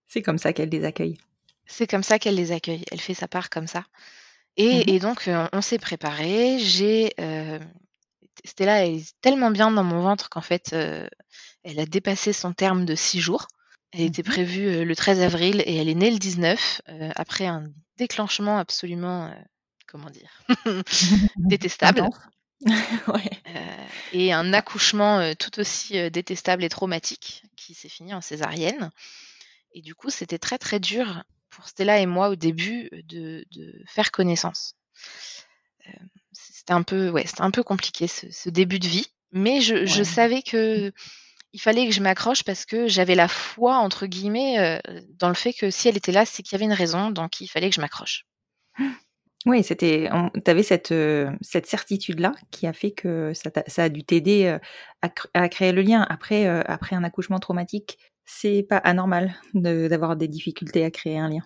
C'est comme ça qu'elle les accueille. C'est comme ça qu'elle les accueille. Elle fait sa part comme ça. Et, et donc, euh, on s'est préparé. J'ai euh, Stella est tellement bien dans mon ventre qu'en fait, elle a dépassé son terme de six jours. Elle était prévue euh, le 13 avril et elle est née le 19 euh, après un déclenchement absolument, euh, comment dire, détestable ouais. euh, et un accouchement tout aussi détestable et traumatique qui s'est fini en césarienne. Et du coup, c'était très très dur pour Stella et moi au début de, de faire connaissance. C'était un peu, ouais, c'était un peu compliqué ce, ce début de vie, mais je, savais que il fallait que je m'accroche parce que j'avais la foi entre guillemets euh, dans le fait que si elle était là, c'est qu'il y avait une raison, donc il fallait que je m'accroche. Oui, c'était, tu avais cette, euh, cette certitude-là qui a fait que ça, t'a- ça a dû t'aider euh, à, cr- à créer le lien. Après, après un accouchement traumatique, c'est pas anormal de- d'avoir des difficultés à créer un lien.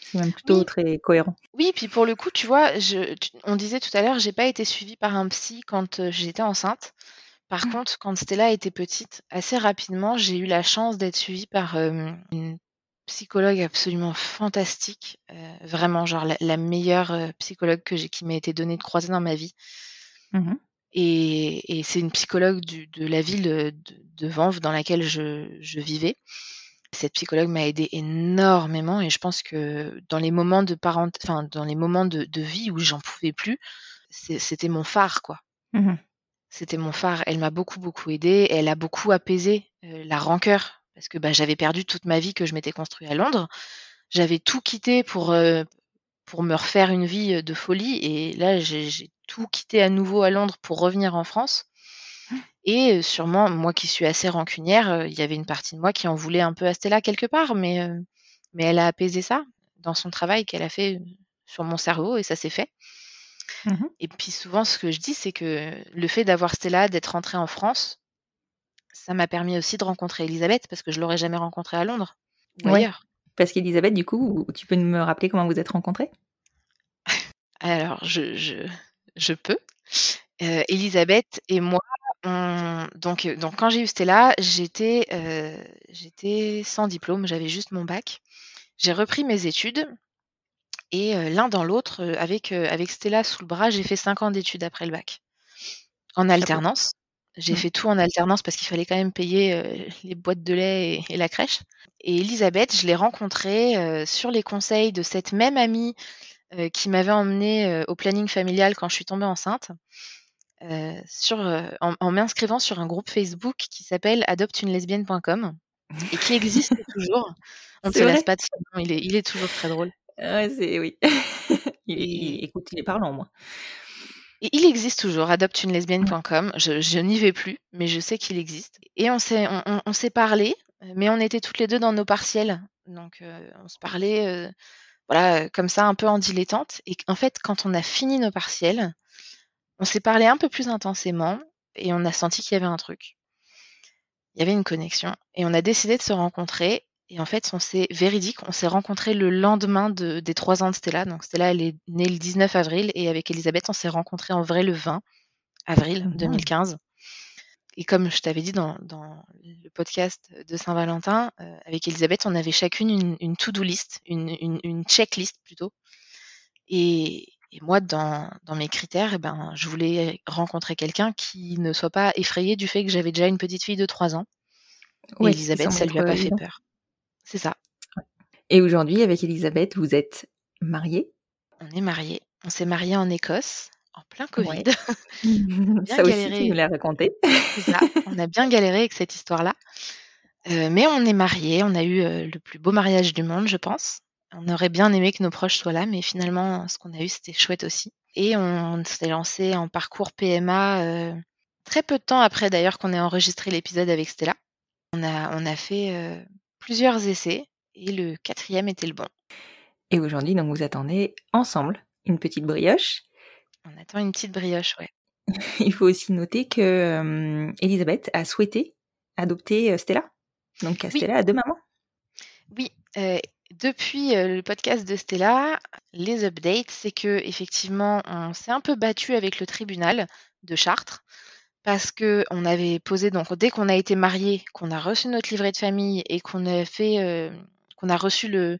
C'est même plutôt Oui. très cohérent. Oui, puis pour le coup, tu vois, je, tu- on disait tout à l'heure, j'ai pas été suivie par un psy quand j'étais enceinte. Par contre, quand Stella était petite, assez rapidement, j'ai eu la chance d'être suivie par euh, une psychologue absolument fantastique, euh, vraiment, genre la, la meilleure euh, psychologue que j'ai, qui m'a été donnée de croiser dans ma vie. Mhm. Et, et c'est une psychologue du- de la ville de, de Vanves dans laquelle je, je vivais. Cette psychologue m'a aidé énormément et je pense que dans les moments de parent, enfin dans les moments de, de vie où j'en pouvais plus, c'était mon phare quoi. Mhm. C'était mon phare. Elle m'a beaucoup beaucoup aidé. Elle a beaucoup apaisé euh, la rancœur parce que bah, j'avais perdu toute ma vie que je m'étais construit à Londres. J'avais tout quitté pour euh, pour me refaire une vie euh, de folie et là j'ai tout quitté à nouveau à Londres pour revenir en France. Et sûrement, moi qui suis assez rancunière, il y avait une partie de moi qui en voulait un peu à Stella quelque part, mais, mais elle a apaisé ça dans son travail qu'elle a fait sur mon cerveau et ça s'est fait. Mhm. Et puis souvent, ce que je dis, c'est que le fait d'avoir Stella, d'être rentrée en France, ça m'a permis aussi de rencontrer Elisabeth parce que je l'aurais jamais rencontrée à Londres ou Ouais. ailleurs. Parce qu'Elisabeth, du coup, tu peux me rappeler comment vous êtes rencontrés Alors, je, je, je peux. Euh, Elisabeth et moi, on- donc, euh, donc quand j'ai eu Stella, j'étais euh, j'étais sans diplôme, j'avais juste mon bac. J'ai repris mes études Et l'un dans l'autre, avec, avec Stella sous le bras, j'ai fait cinq ans d'études après le bac. En alternance. J'ai mmh. fait tout en alternance parce qu'il fallait quand même payer les boîtes de lait et, la crèche. Et Elisabeth, je l'ai rencontrée sur les conseils de cette même amie qui m'avait emmenée au planning familial quand je suis tombée enceinte. sur, en, m'inscrivant sur un groupe Facebook qui s'appelle adopteunelesbienne.com et qui existe toujours. On ne se laisse pas de il est, il est toujours très drôle. Ouais, c'est oui. il, écoute, il est parlant, moi. Et il existe toujours, adopteunelesbienne.com. Je, je n'y vais plus, mais je sais qu'il existe. Et on s'est, on, on, s'est parlé, mais on était toutes les deux dans nos partiels. Donc, euh, on se parlait, euh, voilà, comme ça, un peu en dilettante. Et en fait, quand on a fini nos partiels, on s'est parlé un peu plus intensément et on a senti qu'il y avait un truc. Il y avait une connexion. Et on a décidé de se rencontrer et en fait, on s'est véridique, on s'est rencontrés le lendemain de, des trois ans de Stella. Donc Stella, elle est née le 19 avril et avec Elisabeth, on s'est rencontrés en vrai le 20 avril 2015. Et comme je t'avais dit dans, dans, le podcast de Saint-Valentin, euh, avec Elisabeth, on avait chacune une, une to-do list, une, une, une, checklist plutôt. Et, et moi, dans, dans, mes critères, eh ben, je voulais rencontrer quelqu'un qui ne soit pas effrayé du fait que j'avais déjà une petite fille de trois ans. Et Elisabeth, ça lui a pas fait peur. C'est ça. Et aujourd'hui, avec Elisabeth, vous êtes mariée? On est mariés. On s'est mariés en Écosse, en plein Covid. ça aussi, tu nous l'as raconté. C'est ça. On a bien galéré avec cette histoire-là. Euh, mais on est mariés. On a eu euh, le plus beau mariage du monde, je pense. On aurait bien aimé que nos proches soient là, mais finalement, ce qu'on a eu, c'était chouette aussi. Et on s'est lancé en parcours PMA euh, très peu de temps après, d'ailleurs, qu'on ait enregistré l'épisode avec Stella. On a, on a fait plusieurs essais et le quatrième était le bon. Et aujourd'hui, donc vous attendez ensemble une petite brioche. On attend une petite brioche, ouais. Il faut aussi noter que euh, Elisabeth a souhaité adopter euh, Stella. Donc Stella a deux mamans. Oui, euh, depuis le podcast de Stella, les updates, c'est que effectivement, on s'est un peu battu avec le tribunal de Chartres parce que on avait posé donc dès qu'on a été marié, qu'on a reçu notre livret de famille et qu'on a fait, euh, qu'on a reçu le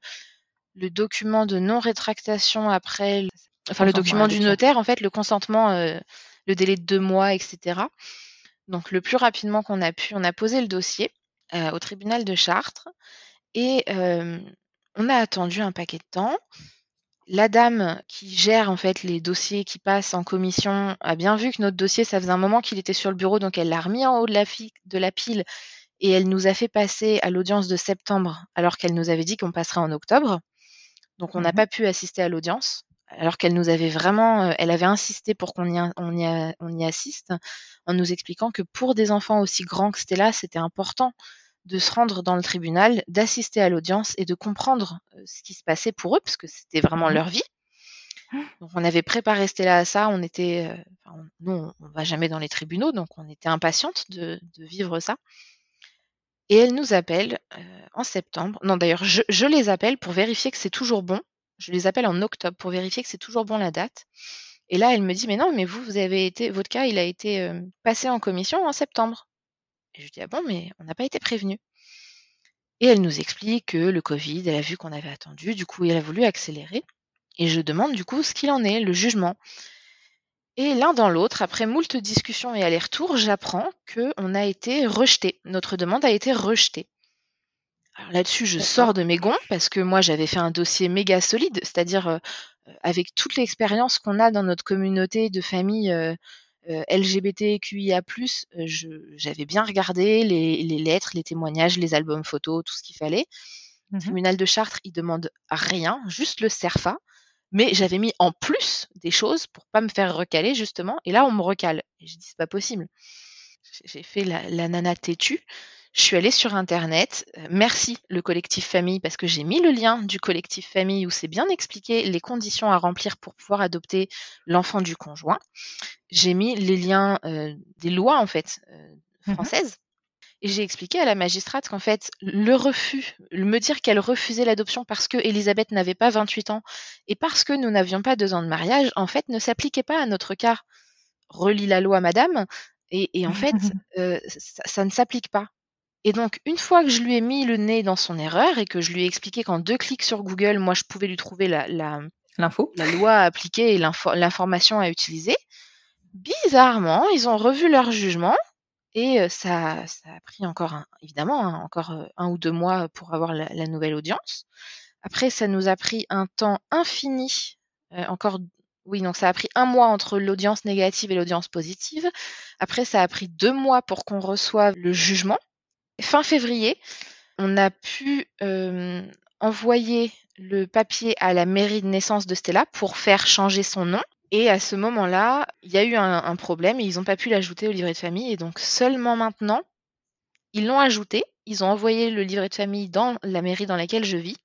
le document de non-rétractation après enfin le document du notaire en fait, le consentement, euh, le délai de deux mois etc. Donc le plus rapidement qu'on a pu, on a posé le dossier, euh, au tribunal de Chartres et on a attendu un paquet de temps la dame qui gère en fait les dossiers qui passent en commission a bien vu que notre dossier, ça faisait un moment qu'il était sur le bureau, donc elle l'a remis en haut de la, de la pile et elle nous a fait passer à l'audience de septembre alors qu'elle nous avait dit qu'on passerait en octobre. Donc on n'a mmh pas pu assister à l'audience alors qu'elle nous avait vraiment, euh, elle avait insisté pour qu'on y, on y, on y assiste en nous expliquant que pour des enfants aussi grands que Stella, c'était important de se rendre dans le tribunal, d'assister à l'audience et de comprendre ce qui se passait pour eux, parce que c'était vraiment mmh leur vie. Donc on avait préparé Stella à ça, on était, nous on, va jamais dans les tribunaux, donc on était impatiente de, vivre ça. Et elle nous appelle en septembre. Non d'ailleurs, je, je, les appelle pour vérifier que c'est toujours bon. Je les appelle en octobre pour vérifier que c'est toujours bon la date. Et là, elle me dit, mais non, mais vous, vous avez été, votre cas, il a été passé en commission en septembre. Et je dis, ah bon, mais on n'a pas été prévenu. Et elle nous explique que le Covid, elle a vu qu'on avait attendu, du coup, elle a voulu accélérer. Et je demande du coup ce qu'il en est, le jugement. Et l'un dans l'autre, après moult discussions et allers-retours, j'apprends qu'on a été rejeté. Notre demande a été rejetée. Alors là-dessus, je sors de mes gonds parce que moi, j'avais fait un dossier méga solide, c'est-à-dire euh, avec toute l'expérience qu'on a dans notre communauté de famille euh, euh, LGBTQIA+, euh, j'avais bien regardé les, les, lettres, les témoignages, les albums photos, tout ce qu'il fallait. Le mmh tribunal de Chartres, il demande rien, juste le CERFA. Mais j'avais mis en plus des choses pour pas me faire recaler justement. Et là, on me recale. Et je dis c'est pas possible. J'ai fait la, la nana têtue. Je suis allée sur Internet. Euh, merci le collectif famille parce que j'ai mis le lien du collectif famille où c'est bien expliqué les conditions à remplir pour pouvoir adopter l'enfant du conjoint. J'ai mis les liens euh, des lois en fait euh, mmh françaises. Et j'ai expliqué à la magistrate qu'en fait, le refus, me dire qu'elle refusait l'adoption parce que Elisabeth n'avait pas 28 ans et parce que nous n'avions pas deux ans de mariage, en fait, ne s'appliquait pas à notre cas. Relis la loi, madame. Et, en fait, ça, ça, ne s'applique pas. Et donc, une fois que je lui ai mis le nez dans son erreur et que je lui ai expliqué qu'en deux clics sur Google, moi, je pouvais lui trouver la, la, L'info. la loi à appliquer et l'info- l'information à utiliser, bizarrement, ils ont revu leur jugement et euh, ça, ça a pris encore, un- évidemment, hein, encore euh, un ou deux mois pour avoir la, la nouvelle audience. Après, ça nous a pris un temps infini, euh, encore, oui, donc ça a pris un mois entre l'audience négative et l'audience positive. Après, ça a pris deux mois pour qu'on reçoive le jugement. Fin février, on a pu euh, envoyer le papier à la mairie de naissance de Stella pour faire changer son nom. Et à ce moment-là, il y a eu un, un problème et ils n'ont pas pu l'ajouter au livret de famille. Et donc seulement maintenant, ils l'ont ajouté. Ils ont envoyé le livret de famille dans la mairie dans laquelle je vis.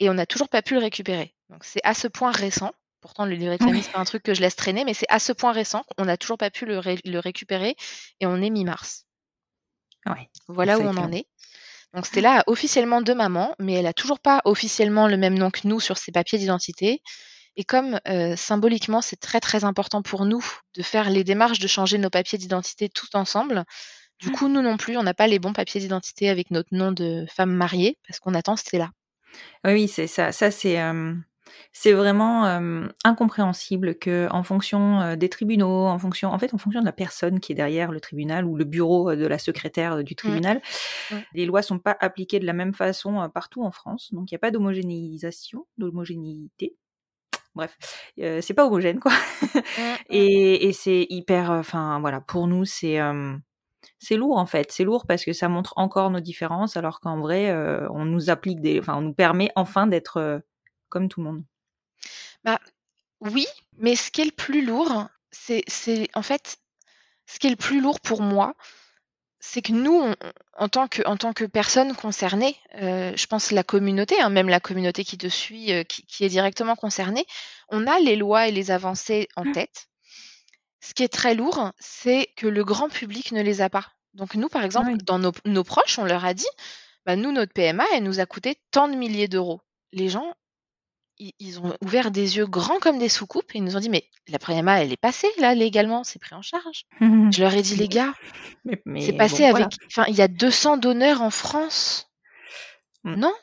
Et on n'a toujours pas pu le récupérer. Donc c'est à ce point récent. Pourtant, le livret de famille, Oui. c'est pas un truc que je laisse traîner, mais c'est à ce point récent qu'on n'a toujours pas pu le, ré- le récupérer. Et on est mi-mars. Ouais. Voilà où on en est. Donc Stella a officiellement deux mamans, mais elle a toujours pas officiellement le même nom que nous sur ses papiers d'identité. Et comme euh, symboliquement c'est très très important pour nous de faire les démarches de changer nos papiers d'identité tout ensemble, du coup nous non plus on n'a pas les bons papiers d'identité avec notre nom de femme mariée parce qu'on attend Stella. Oui, oui, c'est ça. Ça, c'est euh, c'est vraiment euh, incompréhensible que, en fonction euh, des tribunaux, en fonction, en fait, en fonction de la personne qui est derrière le tribunal ou le bureau euh, de la secrétaire du tribunal, les lois sont pas appliquées de la même façon partout en France. Donc, il n'y a pas d'homogénéisation, d'homogénéité. Bref, euh, c'est pas homogène, quoi. Et, et c'est hyper, euh, enfin voilà, pour nous c'est euh, c'est lourd en fait, c'est lourd parce que ça montre encore nos différences, alors qu'en vrai on nous applique des, enfin on nous permet enfin d'être comme tout le monde. Oui, mais ce qui est le plus lourd, c'est en fait ce qui est le plus lourd pour moi, c'est que nous, on- en tant que, en tant que personne concernée, euh, je pense la communauté, hein, même la communauté qui te suit, euh, qui, qui est directement concernée, on a les lois et les avancées en tête. Ce qui est très lourd, c'est que le grand public ne les a pas. Donc nous, par exemple, Oui. dans nos, nos proches, on leur a dit, bah, nous, notre PMA, elle nous a coûté tant de milliers d'euros. Les gens, ils, ont ouvert des yeux grands comme des soucoupes et ils nous ont dit, mais la PMA, elle est passée là légalement, c'est pris en charge. Je leur ai dit, les gars, Mais, mais c'est passé bon, avec. voilà. Enfin, il y a 200 donneurs en France. Mm. Non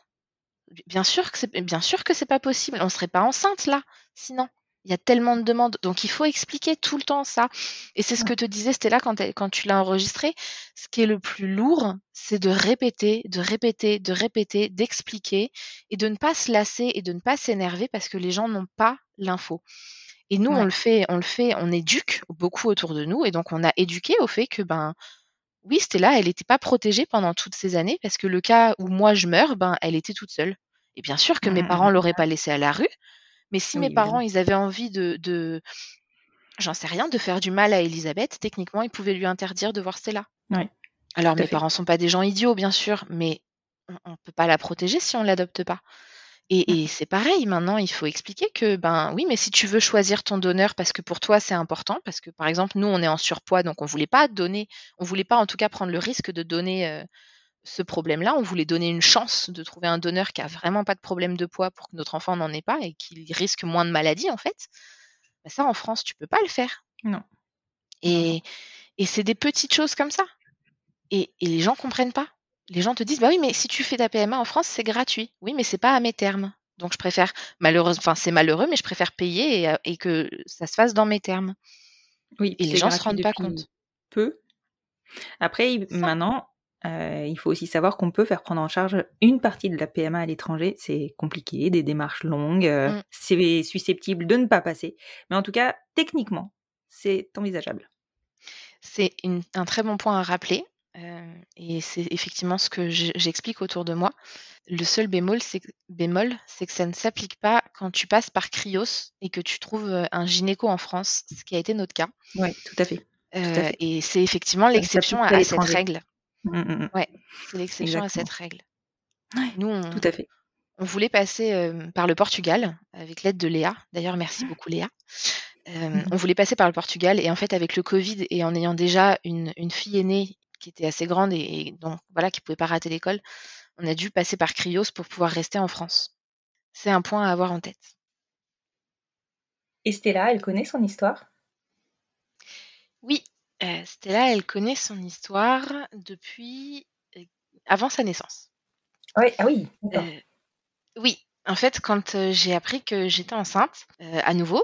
Bien sûr que c'est bien sûr que c'est pas possible. On serait pas enceinte là, sinon. Il y a tellement de demandes, donc il faut expliquer tout le temps ça. Et c'est ce que te disait Stella quand, tu l'as enregistré. Ce qui est le plus lourd, c'est de répéter, de répéter, de répéter, d'expliquer et de ne pas se lasser et de ne pas s'énerver parce que les gens n'ont pas l'info. Et nous, on le fait, on le fait, on éduque beaucoup autour de nous et donc on a éduqué au fait que ben oui, Stella, elle n'était pas protégée pendant toutes ces années parce que le cas où moi je meurs, ben elle était toute seule. Et bien sûr que mes Mhm, parents mhm. l'auraient pas laissée à la rue, mais si Oui, mes parents ils avaient envie de, de j'en sais rien, de faire du mal à Elisabeth, techniquement ils pouvaient lui interdire de voir Stella. Ouais, Alors mes fait. parents sont pas des gens idiots bien sûr, mais on, on peut pas la protéger si on l'adopte pas. Et, et c'est pareil, maintenant il faut expliquer que ben oui, mais si tu veux choisir ton donneur parce que pour toi c'est important, parce que par exemple nous on est en surpoids donc on voulait pas donner, on voulait pas en tout cas prendre le risque de donner euh, ce problème-là, on voulait donner une chance de trouver un donneur qui a vraiment pas de problème de poids pour que notre enfant n'en ait pas et qu'il risque moins de maladies en fait. Ben ça en France tu peux pas le faire. Non. Et, et c'est des petites choses comme ça. Et, et les gens comprennent pas. Les gens te disent, bah oui, mais si tu fais ta PMA en France, c'est gratuit. Oui, mais c'est pas à mes termes. Donc je préfère, malheureusement, enfin c'est malheureux, mais je préfère payer et, euh, et que ça se fasse dans mes termes. Oui, Et les gens se rendent pas compte. Peu. Après, maintenant, euh, il faut aussi savoir qu'on peut faire prendre en charge une partie de la PMA à l'étranger. C'est compliqué, des démarches longues, euh, Mm. c'est susceptible de ne pas passer. Mais en tout cas, techniquement, c'est envisageable. C'est un très bon point à rappeler. euh, et c'est effectivement ce que je- j'explique autour de moi. Le seul bémol, c'est que, ça ne s'applique pas quand tu passes par Cryos et que tu trouves un gynéco en France, ce qui a été notre cas. Oui, tout à fait. à fait. et c'est effectivement l'exception à, cette règle. Mm, mm, mm. Ouais, c'est l'exception à cette règle. Ouais, Nous, on, Tout à fait. on voulait passer euh, par le Portugal avec l'aide de Léa. D'ailleurs, merci beaucoup Léa. Euh. On voulait passer par le Portugal et en fait, avec le Covid et en ayant déjà une, une fille aînée qui était assez grande et, et donc voilà, qui pouvait pas rater l'école, on a dû passer par Cryos pour pouvoir rester en France. C'est un point à avoir en tête. Et Stella, elle connaît son histoire? Oui, euh, Stella, elle connaît son histoire depuis avant sa naissance. Ah oui. d'accord. Euh, oui, en fait, quand euh, j'ai appris que j'étais enceinte, euh, à nouveau,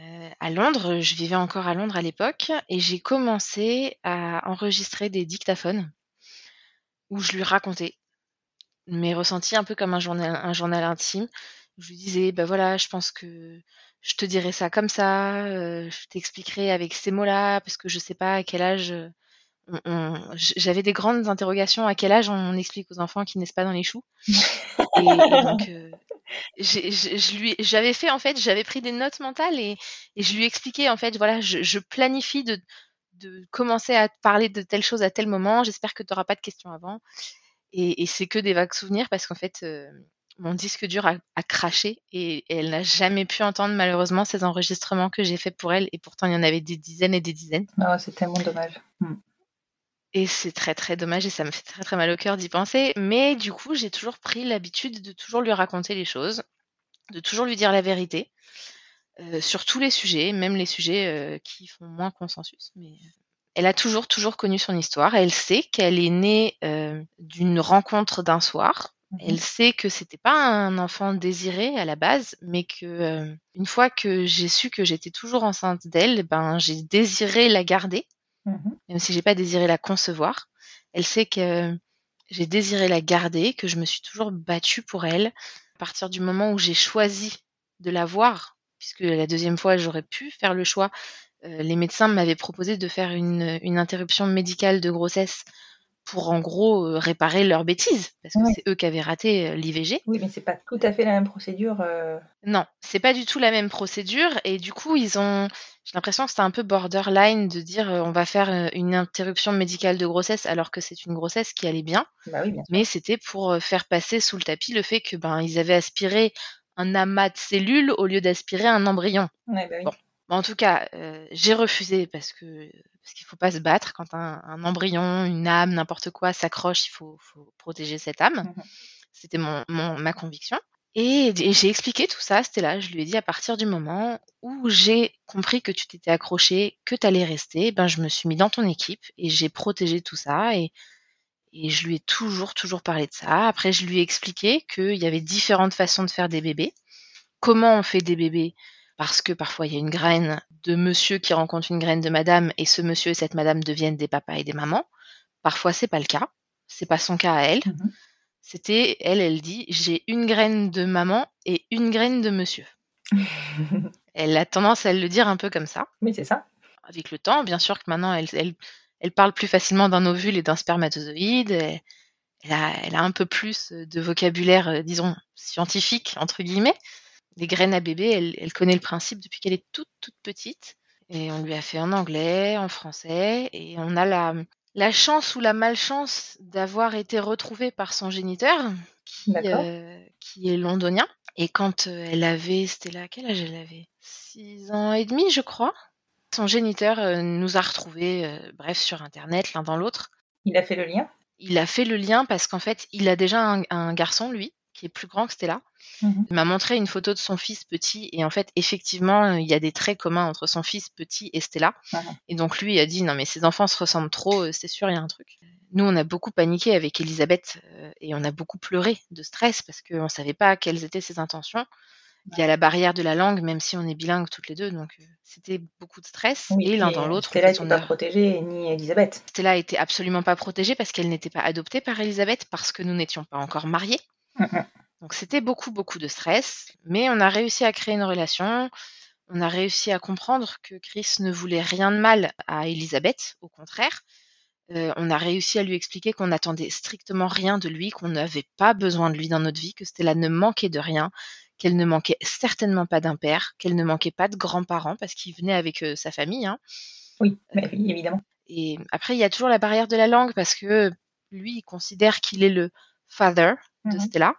euh, à Londres, je vivais encore à Londres à l'époque, et j'ai commencé à enregistrer des dictaphones où je lui racontais mes ressentis un peu comme un journal, un journal intime. Je lui disais, bah voilà, je pense que je te dirai ça comme ça, euh, je t'expliquerai avec ces mots-là, parce que je sais pas à quel âge. euh, on- on- j- J'avais des grandes interrogations à quel âge on explique aux enfants qu'ils naissent pas dans les choux. Et, et donc, euh, j'ai- j'ai- je lui, j'avais fait en fait, j'avais pris des notes mentales et, et je lui expliquais en fait, voilà, je, je planifie de, de commencer à parler de telle chose à tel moment. J'espère que tu n'auras pas de questions avant. Et, et c'est que des vagues souvenirs parce qu'en fait, euh, mon disque dur a, a craché et, et elle n'a jamais pu entendre malheureusement ces enregistrements que j'ai faits pour elle. Et pourtant, il y en avait des dizaines et des dizaines. Non, c'est tellement dommage. Hmm. Et c'est très très dommage et ça me fait très très mal au cœur d'y penser. Mais du coup, j'ai toujours pris l'habitude de toujours lui raconter les choses, de toujours lui dire la vérité euh, sur tous les sujets, même les sujets euh, qui font moins consensus. Mais euh, elle a toujours toujours connu son histoire. Elle sait qu'elle est née euh, d'une rencontre d'un soir. Elle sait que c'était pas un enfant désiré à la base, mais que euh, une fois que j'ai su que j'étais toujours enceinte d'elle, ben j'ai désiré la garder Mhm. même si j'ai pas désiré la concevoir. Elle sait que j'ai désiré la garder, que je me suis toujours battue pour elle. À partir du moment où j'ai choisi de la voir, puisque la deuxième fois j'aurais pu faire le choix, euh, les médecins m'avaient proposé de faire une, une interruption médicale de grossesse pour en gros euh, réparer leurs bêtises, parce que Ouais. c'est eux qui avaient raté euh, l'IVG. Oui, mais c'est pas tout à fait la même procédure. euh, Non, c'est pas du tout la même procédure et du coup ils ont, j'ai l'impression que c'était un peu borderline de dire euh, on va faire une interruption médicale de grossesse alors que c'est une grossesse qui allait bien, Bah oui, bien sûr. mais c'était pour faire passer sous le tapis le fait que ben ils avaient aspiré un amas de cellules au lieu d'aspirer un embryon. Ouais, bah oui. Bon. Mais en tout cas, j'ai refusé parce que parce qu'il faut pas se battre quand un, un embryon, une âme, n'importe quoi s'accroche, il faut, faut protéger cette âme. Mhm. C'était mon, mon- ma conviction. Et, et j'ai expliqué tout ça, c'était là, je lui ai dit à partir du moment où j'ai compris que tu t'étais accroché, que tu allais rester, ben je me suis mis dans ton équipe et j'ai protégé tout ça et, et je lui ai toujours, toujours parlé de ça. Après, je lui ai expliqué qu'il y avait différentes façons de faire des bébés. Comment on fait des bébés Parce que parfois, il y a une graine de monsieur qui rencontre une graine de madame et ce monsieur et cette madame deviennent des papas et des mamans. Parfois, c'est pas le cas. C'est pas son cas à elle. Mhm. C'était, elle, elle dit, j'ai une graine de maman et une graine de monsieur. Elle a tendance à le dire un peu comme ça. Mais c'est ça. Avec le temps, bien sûr que maintenant, elle, elle, elle parle plus facilement d'un ovule et d'un spermatozoïde. Elle, elle a, elle a un peu plus de vocabulaire, euh, disons, scientifique, entre guillemets. Les graines à bébé, elle, elle connaît le principe depuis qu'elle est toute, toute petite. Et on lui a fait en anglais, en français. Et on a la, la chance ou la malchance d'avoir été retrouvée par son géniteur, qui, euh, qui est londonien. Et quand euh, elle avait, c'était là, quel âge elle avait? Six ans et demi, je crois. Son géniteur euh, nous a retrouvés, bref, sur Internet, l'un dans l'autre. Il a fait le lien? Il a fait le lien parce qu'en fait, il a déjà un, un garçon, lui, qui est plus grand que Stella. Mhm. Il m'a montré une photo de son fils petit et en fait, effectivement, il y a des traits communs entre son fils petit et Stella. Mhm. Et donc lui a dit non mais ces enfants se ressemblent trop, euh, c'est sûr il y a un truc. Nous on a beaucoup paniqué avec Elisabeth euh, et on a beaucoup pleuré de stress parce qu'on savait pas quelles étaient ses intentions. Il y a la barrière de la langue même si on est bilingue toutes les deux donc euh, c'était beaucoup de stress Oui, et l'un dans euh, l'autre. Stella n'était pas a- protégée, ni Elisabeth. Stella était absolument pas protégée parce qu'elle n'était pas adoptée par Elisabeth parce que nous n'étions pas encore mariés. Donc c'était beaucoup, beaucoup de stress, mais on a réussi à créer une relation. On a réussi à comprendre que Chris ne voulait rien de mal à Elisabeth, au contraire. Euh, on a réussi à lui expliquer qu'on n'attendait strictement rien de lui, qu'on n'avait pas besoin de lui dans notre vie, que Stella ne manquait de rien, qu'elle ne manquait certainement pas d'un père, qu'elle ne manquait pas de grands-parents parce qu'il venait avec euh, sa famille. hein. Oui, bah oui, évidemment. Et après, il y a toujours la barrière de la langue parce que lui, il considère qu'il est le father de Mhm. Stella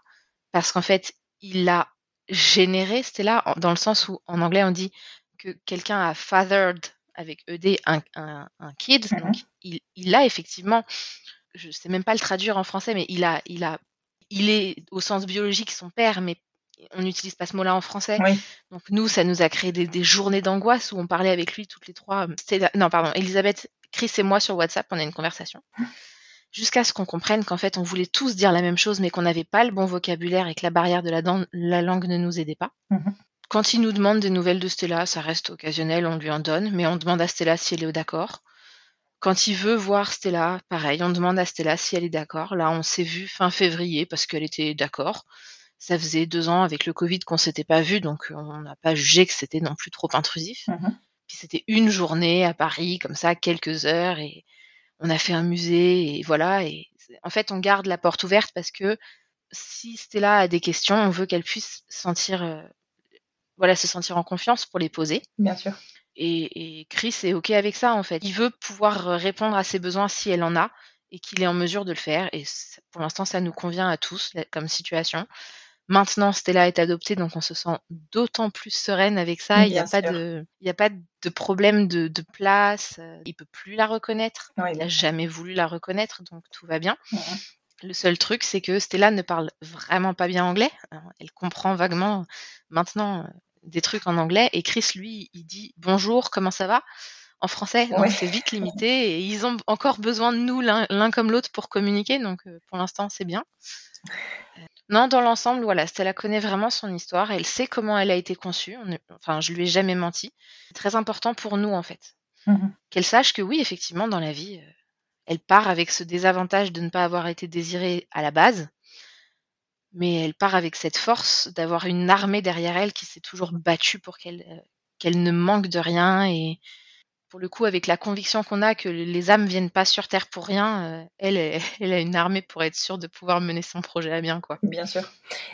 parce qu'en fait, il a généré Stella en- dans le sens où en anglais on dit que quelqu'un a fathered avec ED un, un, un kid. Mhm. Donc, il, il a effectivement, je sais même pas le traduire en français, mais il a, il a, il est au sens biologique son père, mais on n'utilise pas ce mot-là en français. Oui. Donc nous, ça nous a créé des, des journées d'angoisse où on parlait avec lui toutes les trois. Stella- non, pardon, Elisabeth, Chris et moi sur WhatsApp, on a une conversation. jusqu'à ce qu'on comprenne qu'en fait, on voulait tous dire la même chose, mais qu'on n'avait pas le bon vocabulaire et que la barrière de la, la langue ne nous aidait pas. Mhm. Quand il nous demande des nouvelles de Stella, ça reste occasionnel, on lui en donne, mais on demande à Stella si elle est d'accord. Quand il veut voir Stella, pareil, on demande à Stella si elle est d'accord. Là, on s'est vu fin février parce qu'elle était d'accord. Ça faisait deux ans avec le Covid qu'on s'était pas vu, donc on n'a pas jugé que c'était non plus trop intrusif. Mhm. Puis c'était une journée à Paris, comme ça, quelques heures, et on a fait un musée, et voilà. Et en fait, on garde la porte ouverte parce que si Stella a des questions, on veut qu'elle puisse sentir, euh, voilà, se sentir en confiance pour les poser. Bien sûr. Et, et Chris est ok avec ça en fait. Il veut pouvoir euh, répondre à ses besoins si elle en a et qu'il est en mesure de le faire. Et pour l'instant, ça nous convient à tous comme situation. Maintenant, Stella est adoptée, donc on se sent d'autant plus sereine avec ça. Il n'y a pas de, il y a pas de problème de, de place. euh, Il peut plus la reconnaître. Oui, Il n'a jamais voulu la reconnaître, donc tout va bien. Mhm. Le seul truc, c'est que Stella ne parle vraiment pas bien anglais. Alors, Elle comprend vaguement maintenant euh, des trucs en anglais. Et Chris, lui, il dit bonjour, comment ça va? en français. Donc Ouais. c'est vite limité. Et ils ont encore besoin de nous l'un comme l'autre pour communiquer. Donc euh, pour l'instant, c'est bien. Non, dans l'ensemble, voilà, Stella connaît vraiment son histoire. Elle sait comment elle a été conçue. On est- Enfin, je lui ai jamais menti. C'est très important pour nous, en fait Mhm. qu'elle sache que oui, effectivement, dans la vie, euh, elle part avec ce désavantage de ne pas avoir été désirée à la base, mais elle part avec cette force d'avoir une armée derrière elle qui s'est toujours battue pour qu'elle euh, qu'elle ne manque de rien et pour le coup, avec la conviction qu'on a que les âmes viennent pas sur Terre pour rien, euh, elle, a une armée pour être sûre de pouvoir mener son projet à bien, quoi. Bien sûr.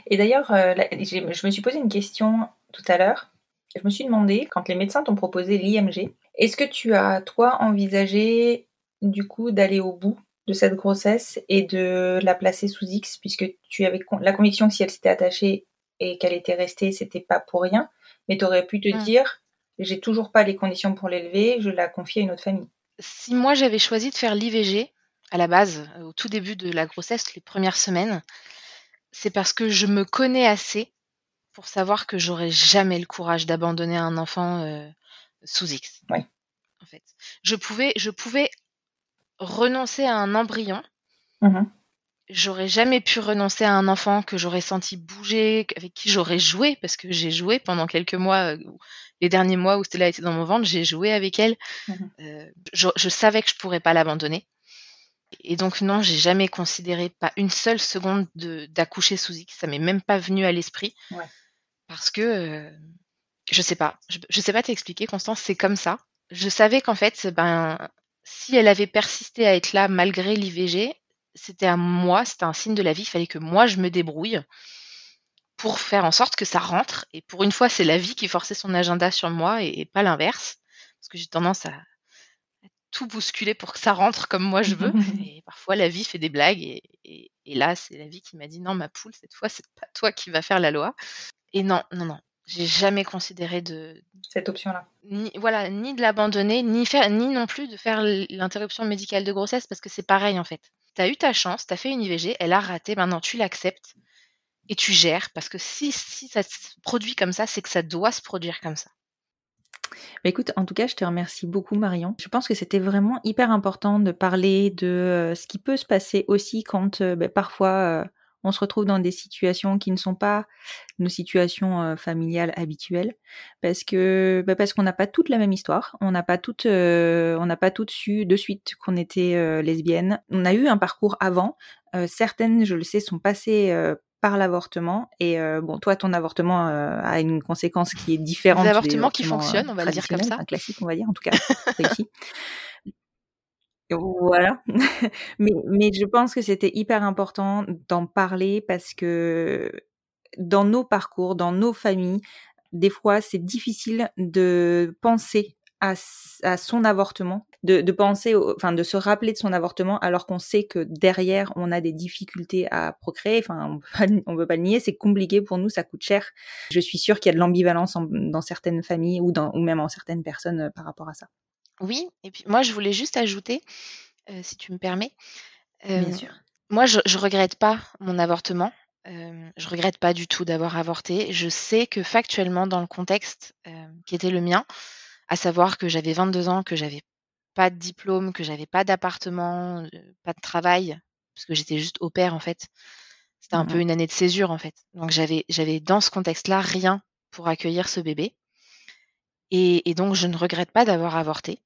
Et d'ailleurs, euh, je me suis posé une question tout à l'heure. Je me suis demandé, quand les médecins t'ont proposé l'IMG, est-ce que tu as, toi, envisagé, du coup, d'aller au bout de cette grossesse et de la placer sous X, puisque tu avais con- la conviction que si elle s'était attachée et qu'elle était restée, c'était pas pour rien, mais tu aurais pu te Mm. dire, j'ai toujours pas les conditions pour l'élever, je la confie à une autre famille. Si moi j'avais choisi de faire l'IVG à la base, euh, au tout début de la grossesse, les premières semaines, c'est parce que je me connais assez pour savoir que j'aurais jamais le courage d'abandonner un enfant euh, sous X. Oui. En fait, je pouvais, je pouvais renoncer à un embryon. Mhm. J'aurais jamais pu renoncer à un enfant que j'aurais senti bouger, avec qui j'aurais joué, parce que j'ai joué pendant quelques mois, euh, les derniers mois où Stella était dans mon ventre, j'ai joué avec elle. Mhm. Euh, je, je savais que je pourrais pas l'abandonner. Et donc non, j'ai jamais considéré pas une seule seconde de- d'accoucher sous X. Ça m'est même pas venu à l'esprit. Ouais. Parce que euh, je sais pas, je, je sais pas t'expliquer, Constance, c'est comme ça. Je savais qu'en fait, ben, si elle avait persisté à être là malgré l'IVG, c'était à moi, c'était un signe de la vie. Il fallait que moi je me débrouille pour faire en sorte que ça rentre. Et pour une fois, c'est la vie qui forçait son agenda sur moi et, et pas l'inverse. Parce que j'ai tendance à tout bousculer pour que ça rentre comme moi je veux. Et parfois, la vie fait des blagues. Et, et- et là, c'est la vie qui m'a dit non, ma poule, cette fois, c'est pas toi qui va faire la loi. Et non, non, non. J'ai jamais considéré de, Cette option-là. ni, voilà, ni de l'abandonner, ni faire, ni non plus de faire l'interruption médicale de grossesse parce que c'est pareil en fait. T'as eu ta chance, t'as fait une IVG, elle a raté, maintenant tu l'acceptes et tu gères parce que si, si ça se produit comme ça, c'est que ça doit se produire comme ça. Bah, écoute, en tout cas, je te remercie beaucoup, Marion. Je pense que c'était vraiment hyper important de parler de euh, ce qui peut se passer aussi quand euh, bah, parfois euh, on se retrouve dans des situations qui ne sont pas nos situations familiales habituelles, parce que bah, parce qu'on n'a pas toute la même histoire, on n'a pas toutes, euh, on n'a pas toutes su de suite qu'on était euh, lesbienne. On a eu un parcours avant. Certaines, je le sais, sont passées par l'avortement et euh, bon toi ton avortement euh, a une conséquence qui est différente Des des avortements qui fonctionnent, euh, on va le dire comme ça. enfin, classique on va dire en tout cas réussi voilà mais mais je pense que c'était hyper important d'en parler parce que dans nos parcours dans nos familles des fois c'est difficile de penser à, son avortement, de, de penser, au- enfin de se rappeler de son avortement alors qu'on sait que derrière on a des difficultés à procréer. Enfin, on peut pas, on peut pas le nier, c'est compliqué pour nous, ça coûte cher. Je suis sûre qu'il y a de l'ambivalence en- dans certaines familles ou, dans, ou même en certaines personnes euh, par rapport à ça. Oui, et puis moi je voulais juste ajouter, euh, si tu me permets, euh, Bien sûr. moi je, je regrette pas mon avortement. Euh, je regrette pas du tout d'avoir avorté. Je sais que factuellement, dans le contexte euh, qui était le mien, à savoir que j'avais 22 ans, que j'avais pas de diplôme, que j'avais pas d'appartement, pas de travail, parce que j'étais juste au père en fait. C'était un peu Mhm. une année de césure en fait. Donc j'avais j'avais dans ce contexte-là rien pour accueillir ce bébé. Et, et donc je ne regrette pas d'avoir avorté.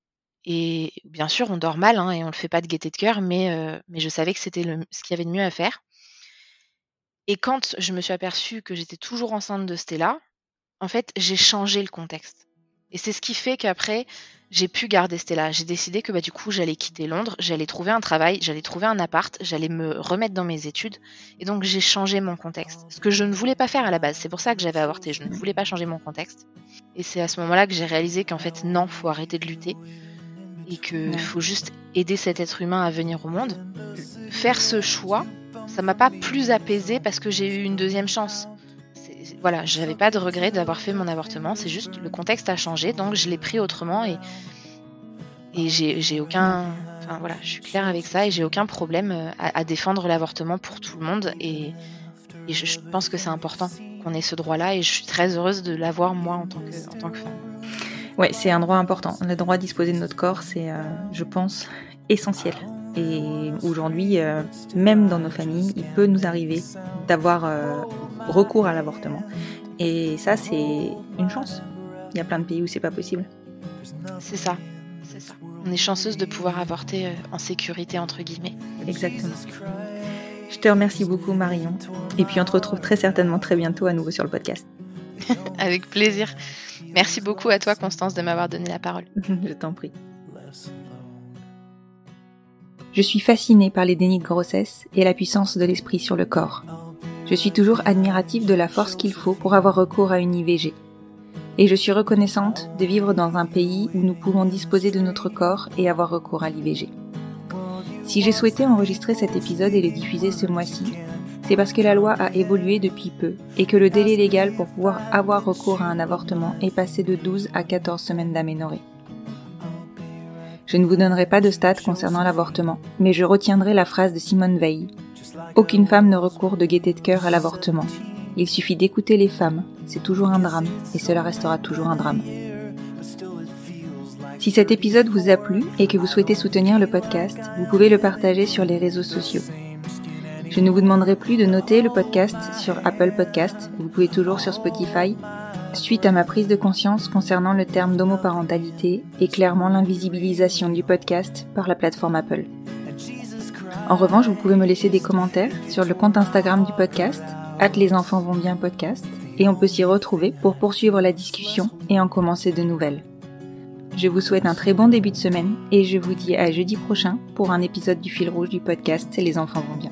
Et bien sûr, on dort mal hein, et on le fait pas de gaieté de cœur, mais, euh, mais je savais que c'était le- ce qu'il y avait de mieux à faire. Et quand je me suis aperçue que j'étais toujours enceinte de Stella, en fait, j'ai changé le contexte. Et c'est ce qui fait qu'après, j'ai pu garder Stella. J'ai décidé que bah, du coup, j'allais quitter Londres, j'allais trouver un travail, j'allais trouver un appart, j'allais me remettre dans mes études. Et donc, j'ai changé mon contexte. Ce que je ne voulais pas faire à la base. C'est pour ça que j'avais avorté. Je ne voulais pas changer mon contexte. Et c'est à ce moment-là que j'ai réalisé qu'en fait, non, faut arrêter de lutter. Et qu'il faut juste aider cet être humain à venir au monde. Faire ce choix, ça m'a pas plus apaisée parce que j'ai eu une deuxième chance. Voilà, j'avais pas de regret d'avoir fait mon avortement, c'est juste le contexte a changé, donc je l'ai pris autrement et, et j'ai aucun. Enfin voilà, je suis claire avec ça et j'ai aucun problème euh, à, défendre l'avortement pour tout le monde et, je, je pense que c'est important qu'on ait ce droit-là et je suis très heureuse de l'avoir moi en tant que, en tant que femme. Ouais, c'est un droit important. Le droit à disposer de notre corps, c'est, euh, je pense, essentiel. Et aujourd'hui, euh, même dans nos familles, il peut nous arriver d'avoir recours à l'avortement. Et ça, c'est une chance. Il y a plein de pays où c'est pas possible. C'est ça, c'est ça. On est chanceuse de pouvoir avorter euh, en sécurité entre guillemets. Exactement. Je te remercie beaucoup, Marion. Et puis, on te retrouve très certainement très bientôt à nouveau sur le podcast. Avec plaisir. Merci beaucoup à toi Constance de m'avoir donné la parole. je t'en prie. Je suis fascinée par les dénis de grossesse et la puissance de l'esprit sur le corps. Je suis toujours admirative de la force qu'il faut pour avoir recours à une IVG. Et je suis reconnaissante de vivre dans un pays où nous pouvons disposer de notre corps et avoir recours à l'IVG. Si j'ai souhaité enregistrer cet épisode et le diffuser ce mois-ci, c'est parce que la loi a évolué depuis peu et que le délai légal pour pouvoir avoir recours à un avortement est passé de 12 à 14 semaines d'aménorrhée. Je ne vous donnerai pas de stats concernant l'avortement, mais je retiendrai la phrase de Simone Veil. Aucune femme ne recourt de gaieté de cœur à l'avortement. Il suffit d'écouter les femmes, c'est toujours un drame, et cela restera toujours un drame. Si cet épisode vous a plu et que vous souhaitez soutenir le podcast, vous pouvez le partager sur les réseaux sociaux. Je ne vous demanderai plus de noter le podcast sur Apple Podcast, vous pouvez toujours sur Spotify, suite à ma prise de conscience concernant le terme d'homoparentalité et clairement l'invisibilisation du podcast par la plateforme Apple. En revanche, vous pouvez me laisser des commentaires sur le compte Instagram du podcast, at les enfants vont bien podcast, et on peut s'y retrouver pour poursuivre la discussion et en commencer de nouvelles. Je vous souhaite un très bon début de semaine et je vous dis à jeudi prochain pour un épisode du fil rouge du podcast Les enfants vont bien.